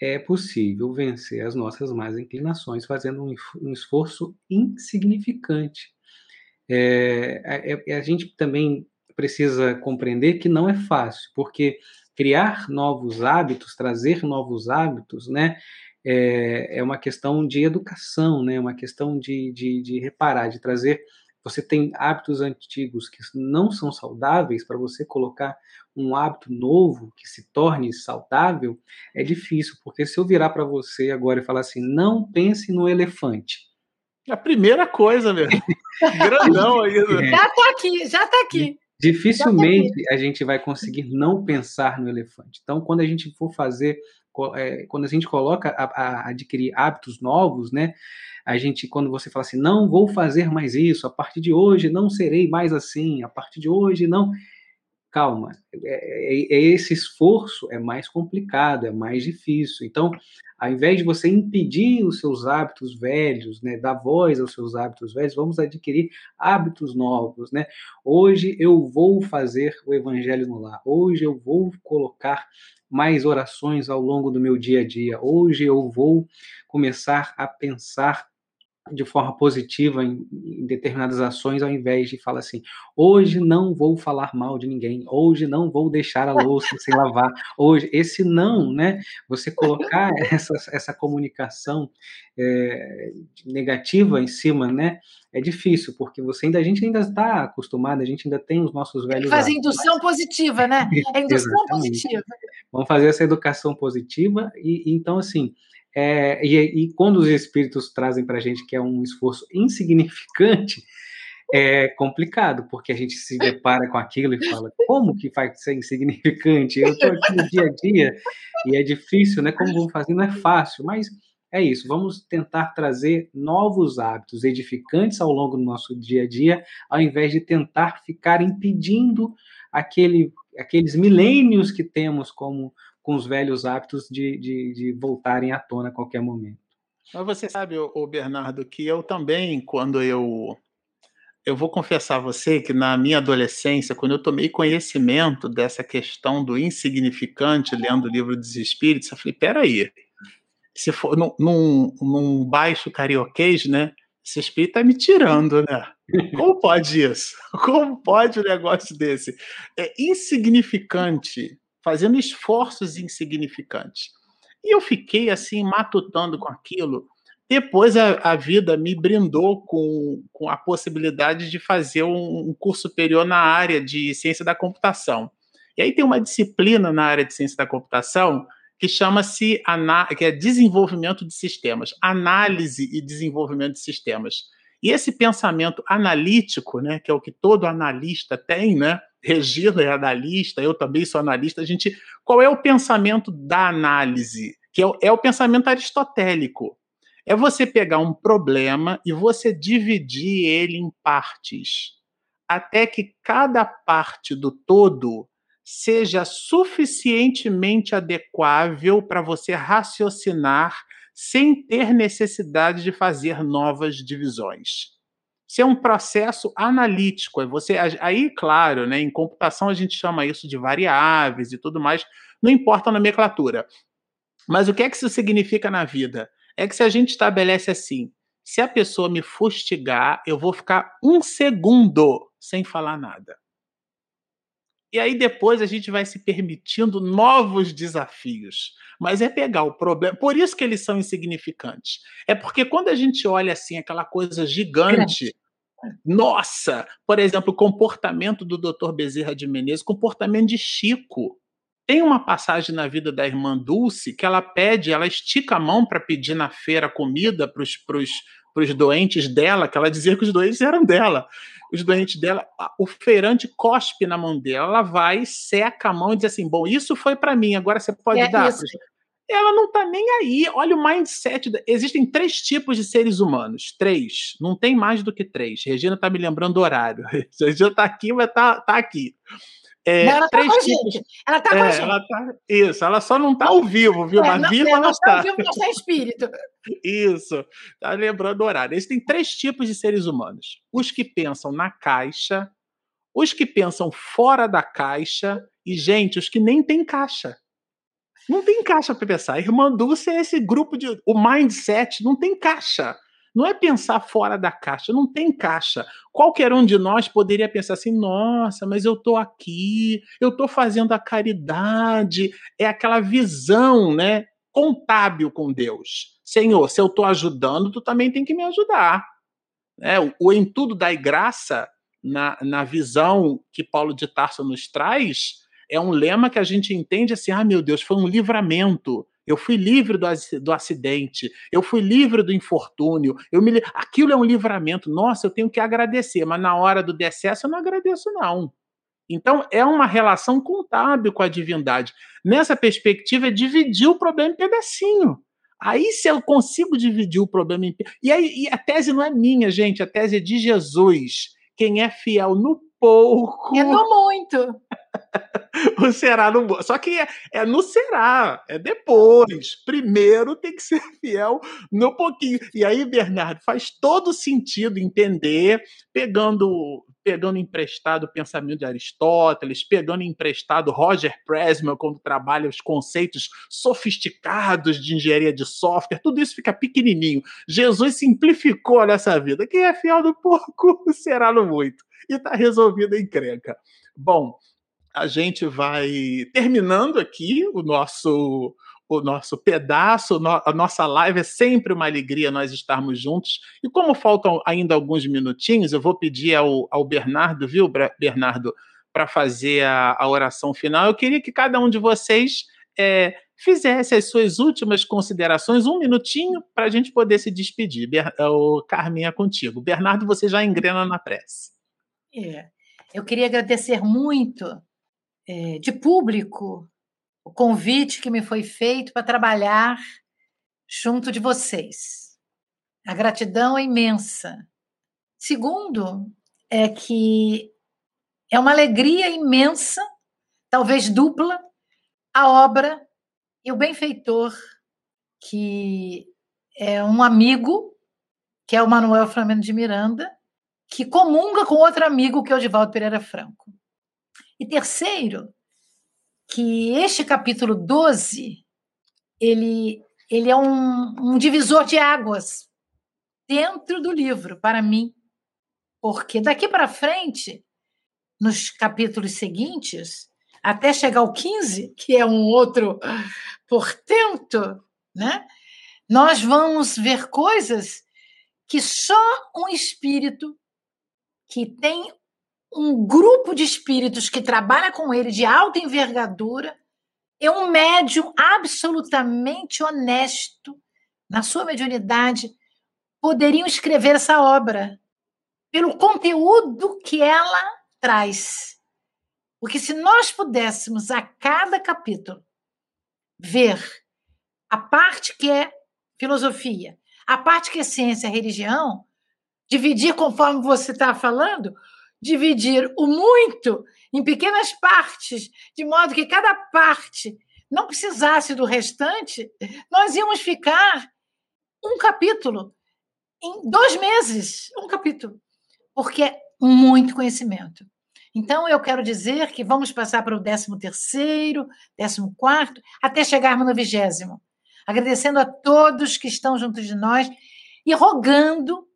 é possível vencer as nossas más inclinações fazendo um, esforço insignificante. É, é, é, a gente também precisa compreender que não é fácil, porque criar novos hábitos, trazer novos hábitos, né, é, é uma questão de educação, né, uma questão de, de, de reparar, de trazer você tem hábitos antigos que não são saudáveis, para você colocar um hábito novo que se torne saudável, é difícil, porque se eu virar para você agora e falar assim, não pense no elefante. A primeira coisa, meu. [laughs] Grandão ainda. Já está aqui, já está aqui. Dificilmente tá aqui. a gente vai conseguir não pensar no elefante. Então, quando a gente for fazer, é, quando a gente coloca a, a adquirir hábitos novos, né? a gente, quando você fala assim, não vou fazer mais isso, a partir de hoje não serei mais assim, a partir de hoje não. Calma, é, é, é esse esforço é mais complicado, é mais difícil. Então, ao invés de você impedir os seus hábitos velhos, né, dar voz aos seus hábitos velhos, vamos adquirir hábitos novos, né? Hoje eu vou fazer o evangelho no lar. Hoje eu vou colocar mais orações ao longo do meu dia a dia. Hoje eu vou começar a pensar de forma positiva em, em, determinadas ações, ao invés de falar assim: hoje não vou falar mal de ninguém, hoje não vou deixar a louça sem lavar, hoje. Esse não, né? Você colocar [laughs] essa, essa comunicação é, negativa em cima, né? É difícil, porque você ainda, a gente ainda está acostumado, a gente ainda tem os nossos velhos. Fazer indução mas... positiva, né? É [laughs] indução positiva. Vamos fazer essa educação positiva, e então, assim é, e, e, quando os espíritos trazem para a gente que é um esforço insignificante, é complicado, porque a gente se depara com aquilo e fala: como que faz ser insignificante? Eu estou aqui no dia a dia e é difícil, né? Como vamos fazer? Não é fácil, mas é isso. Vamos tentar trazer novos hábitos edificantes ao longo do nosso dia a dia, ao invés de tentar ficar impedindo aquele aqueles milênios que temos como com os velhos hábitos de, de, de voltarem à tona a qualquer momento. Mas você sabe, o Bernardo, que eu também, quando eu eu vou confessar a você que na minha adolescência, quando eu tomei conhecimento dessa questão do insignificante, lendo o livro dos Espíritos, eu falei: peraí, se for num, num, num baixo carioquês, né? Esse espírito tá me tirando, né? Como pode isso? [laughs] Como pode um negócio desse? É insignificante, fazendo esforços insignificantes. E eu fiquei assim, matutando com aquilo. Depois a, a vida me brindou com, com a possibilidade de fazer um, um curso superior na área de ciência da computação. E aí tem uma disciplina na área de ciência da computação que chama-se que é desenvolvimento de sistemas, análise e desenvolvimento de sistemas. E esse pensamento analítico, né, que é o que todo analista tem, né? Regina é analista, eu também sou analista. A gente, qual é o pensamento da análise? Que é o, é o pensamento aristotélico. É você pegar um problema e você dividir ele em partes, até que cada parte do todo seja suficientemente adequável para você raciocinar sem ter necessidade de fazer novas divisões. Isso é um processo analítico. É você aí, claro, né, em computação a gente chama isso de variáveis e tudo mais, não importa a nomenclatura. Mas o que é que isso significa na vida? É que se a gente estabelece assim, se a pessoa me fustigar, eu vou ficar um segundo sem falar nada. E aí depois a gente vai se permitindo novos desafios. Mas é pegar o problema. Por isso que eles são insignificantes. É porque quando a gente olha assim, aquela coisa gigante. Nossa! Por exemplo, o comportamento do Dr. Bezerra de Menezes, comportamento de Chico. Tem uma passagem na vida da irmã Dulce que ela pede, ela estica a mão para pedir na feira comida para os doentes dela, que ela dizia que os doentes eram dela os doentes dela, o feirante cospe na mão dela, ela vai, seca a mão e diz assim: Bom, isso foi para mim, agora você pode é dar. Isso. Ela não tá nem aí. Olha o mindset. Da... Existem três tipos de seres humanos. Três. Não tem mais do que três. Regina tá me lembrando o horário. [laughs] Regina tá aqui, mas tá, tá aqui. É, não, ela tá com a gente. Ela tá com é, a gente. Ela tá, isso, ela só não tá ao vivo, viu? É, mas viva ela, ela está. Ao vivo, mas está espírito. Isso, tá lembrando o horário. Existem três tipos de seres humanos: os que pensam na caixa, os que pensam fora da caixa e, gente, os que nem têm caixa. Não tem caixa para pensar. A irmã Dulce é esse grupo de. O mindset não tem caixa. Não é pensar fora da caixa, não tem caixa. Qualquer um de nós poderia pensar assim: nossa, mas eu estou aqui, eu estou fazendo a caridade. É aquela visão, né? Contábil com Deus. Senhor, se eu estou ajudando, tu também tem que me ajudar. É, o em tudo dai graça, na, na visão que Paulo de Tarso nos traz, é um lema que a gente entende assim: ah, meu Deus, foi um livramento eu fui livre do, do acidente, eu fui livre do infortúnio, eu me, aquilo é um livramento. Nossa, eu tenho que agradecer, mas na hora do decesso eu não agradeço, não. Então, é uma relação contábil com a divindade. Nessa perspectiva, é dividir o problema em pedacinho. Aí, se eu consigo dividir o problema em. E, aí, e a tese não é minha, gente, a tese é de Jesus. Quem é fiel no pouco. É no [laughs] muito. [laughs] o Será no. Só que é, é, no Será, é depois. Primeiro tem que ser [laughs] fiel no pouquinho. E aí, Bernardo, faz todo sentido entender, pegando pegando emprestado o pensamento de Aristóteles, pegando emprestado Roger Presman quando trabalha os conceitos sofisticados de engenharia de software, tudo isso fica pequenininho. Jesus simplificou nessa vida. Quem é fiel no pouco [laughs] será no muito. E está resolvida a encrenca. Bom, a gente vai terminando aqui o nosso o nosso pedaço, a nossa live é sempre uma alegria nós estarmos juntos. E como faltam ainda alguns minutinhos, eu vou pedir ao, ao Bernardo, viu, Bernardo, para fazer a, a, oração final. Eu queria que cada um de vocês é, fizesse as suas últimas considerações, um minutinho, para a gente poder se despedir. Ber, o Carmen é contigo. Bernardo, você já engrena na prece. É. Eu queria agradecer muito é, de público o convite que me foi feito para trabalhar junto de vocês. A gratidão é imensa. Segundo, é que é uma alegria imensa talvez dupla, a obra e o benfeitor, que é um amigo, que é o Manuel Flamengo de Miranda, que comunga com outro amigo, que é o Divaldo Pereira Franco. E terceiro, que este capítulo 12, ele, ele é um, um divisor de águas dentro do livro, para mim. Porque daqui para frente, nos capítulos seguintes, até chegar ao 15, que é um outro portento, né? nós vamos ver coisas que só um espírito que tem um grupo de espíritos que trabalha com ele de alta envergadura é um médium absolutamente honesto na sua mediunidade poderiam escrever essa obra pelo conteúdo que ela traz. Porque se nós pudéssemos a cada capítulo ver a parte que é filosofia, a parte que é ciência, religião, dividir conforme você está falando, dividir o muito em pequenas partes, de modo que cada parte não precisasse do restante, nós íamos ficar um capítulo em dois meses, um capítulo, porque é muito conhecimento. Então, eu quero dizer que vamos passar para o 13 terceiro, 14 quarto, até chegarmos no vigésimo. Agradecendo a todos que estão junto de nós e rogando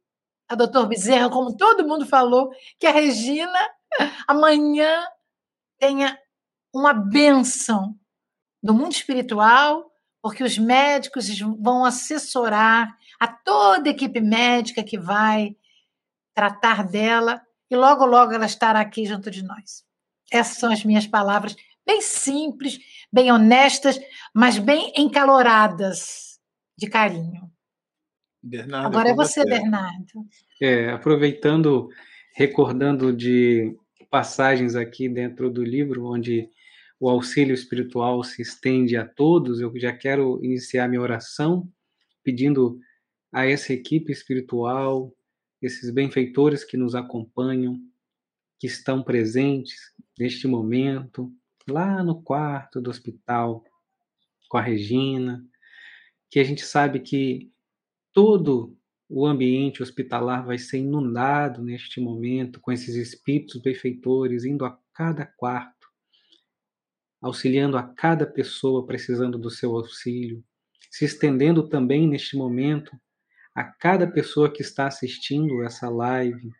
a doutor Bezerra, como todo mundo falou, que a Regina amanhã tenha uma bênção do mundo espiritual, porque os médicos vão assessorar a toda a equipe médica que vai tratar dela e logo, logo ela estará aqui junto de nós. Essas são as minhas palavras, bem simples, bem honestas, mas bem encaloradas de carinho. Bernardo, Agora é você, você, Bernardo. É, aproveitando, recordando de passagens aqui dentro do livro, onde o auxílio espiritual se estende a todos, eu já quero iniciar minha oração pedindo a essa equipe espiritual, esses benfeitores que nos acompanham, que estão presentes neste momento, lá no quarto do hospital, com a Regina, que a gente sabe que todo o ambiente hospitalar vai ser inundado neste momento com esses espíritos benfeitores indo a cada quarto, auxiliando a cada pessoa precisando do seu auxílio, se estendendo também neste momento a cada pessoa que está assistindo essa live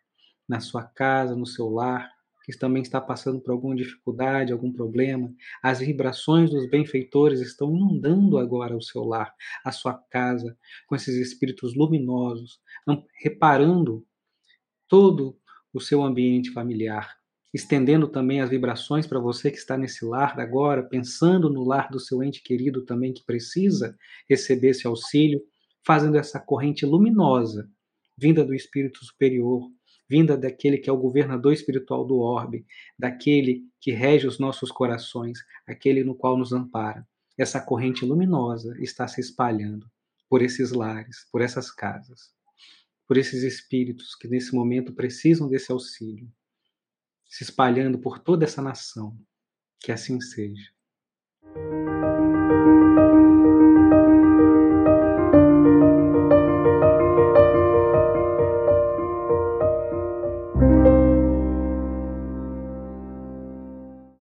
na sua casa, no seu lar, que também está passando por alguma dificuldade, algum problema. As vibrações dos benfeitores estão inundando agora o seu lar, a sua casa, com esses espíritos luminosos, reparando todo o seu ambiente familiar, estendendo também as vibrações para você que está nesse lar agora, pensando no lar do seu ente querido também que precisa receber esse auxílio, fazendo essa corrente luminosa, vinda do espírito superior, vinda daquele que é o governador espiritual do orbe, daquele que rege os nossos corações, aquele no qual nos ampara. Essa corrente luminosa está se espalhando por esses lares, por essas casas, por esses espíritos que nesse momento precisam desse auxílio, se espalhando por toda essa nação. Que assim seja.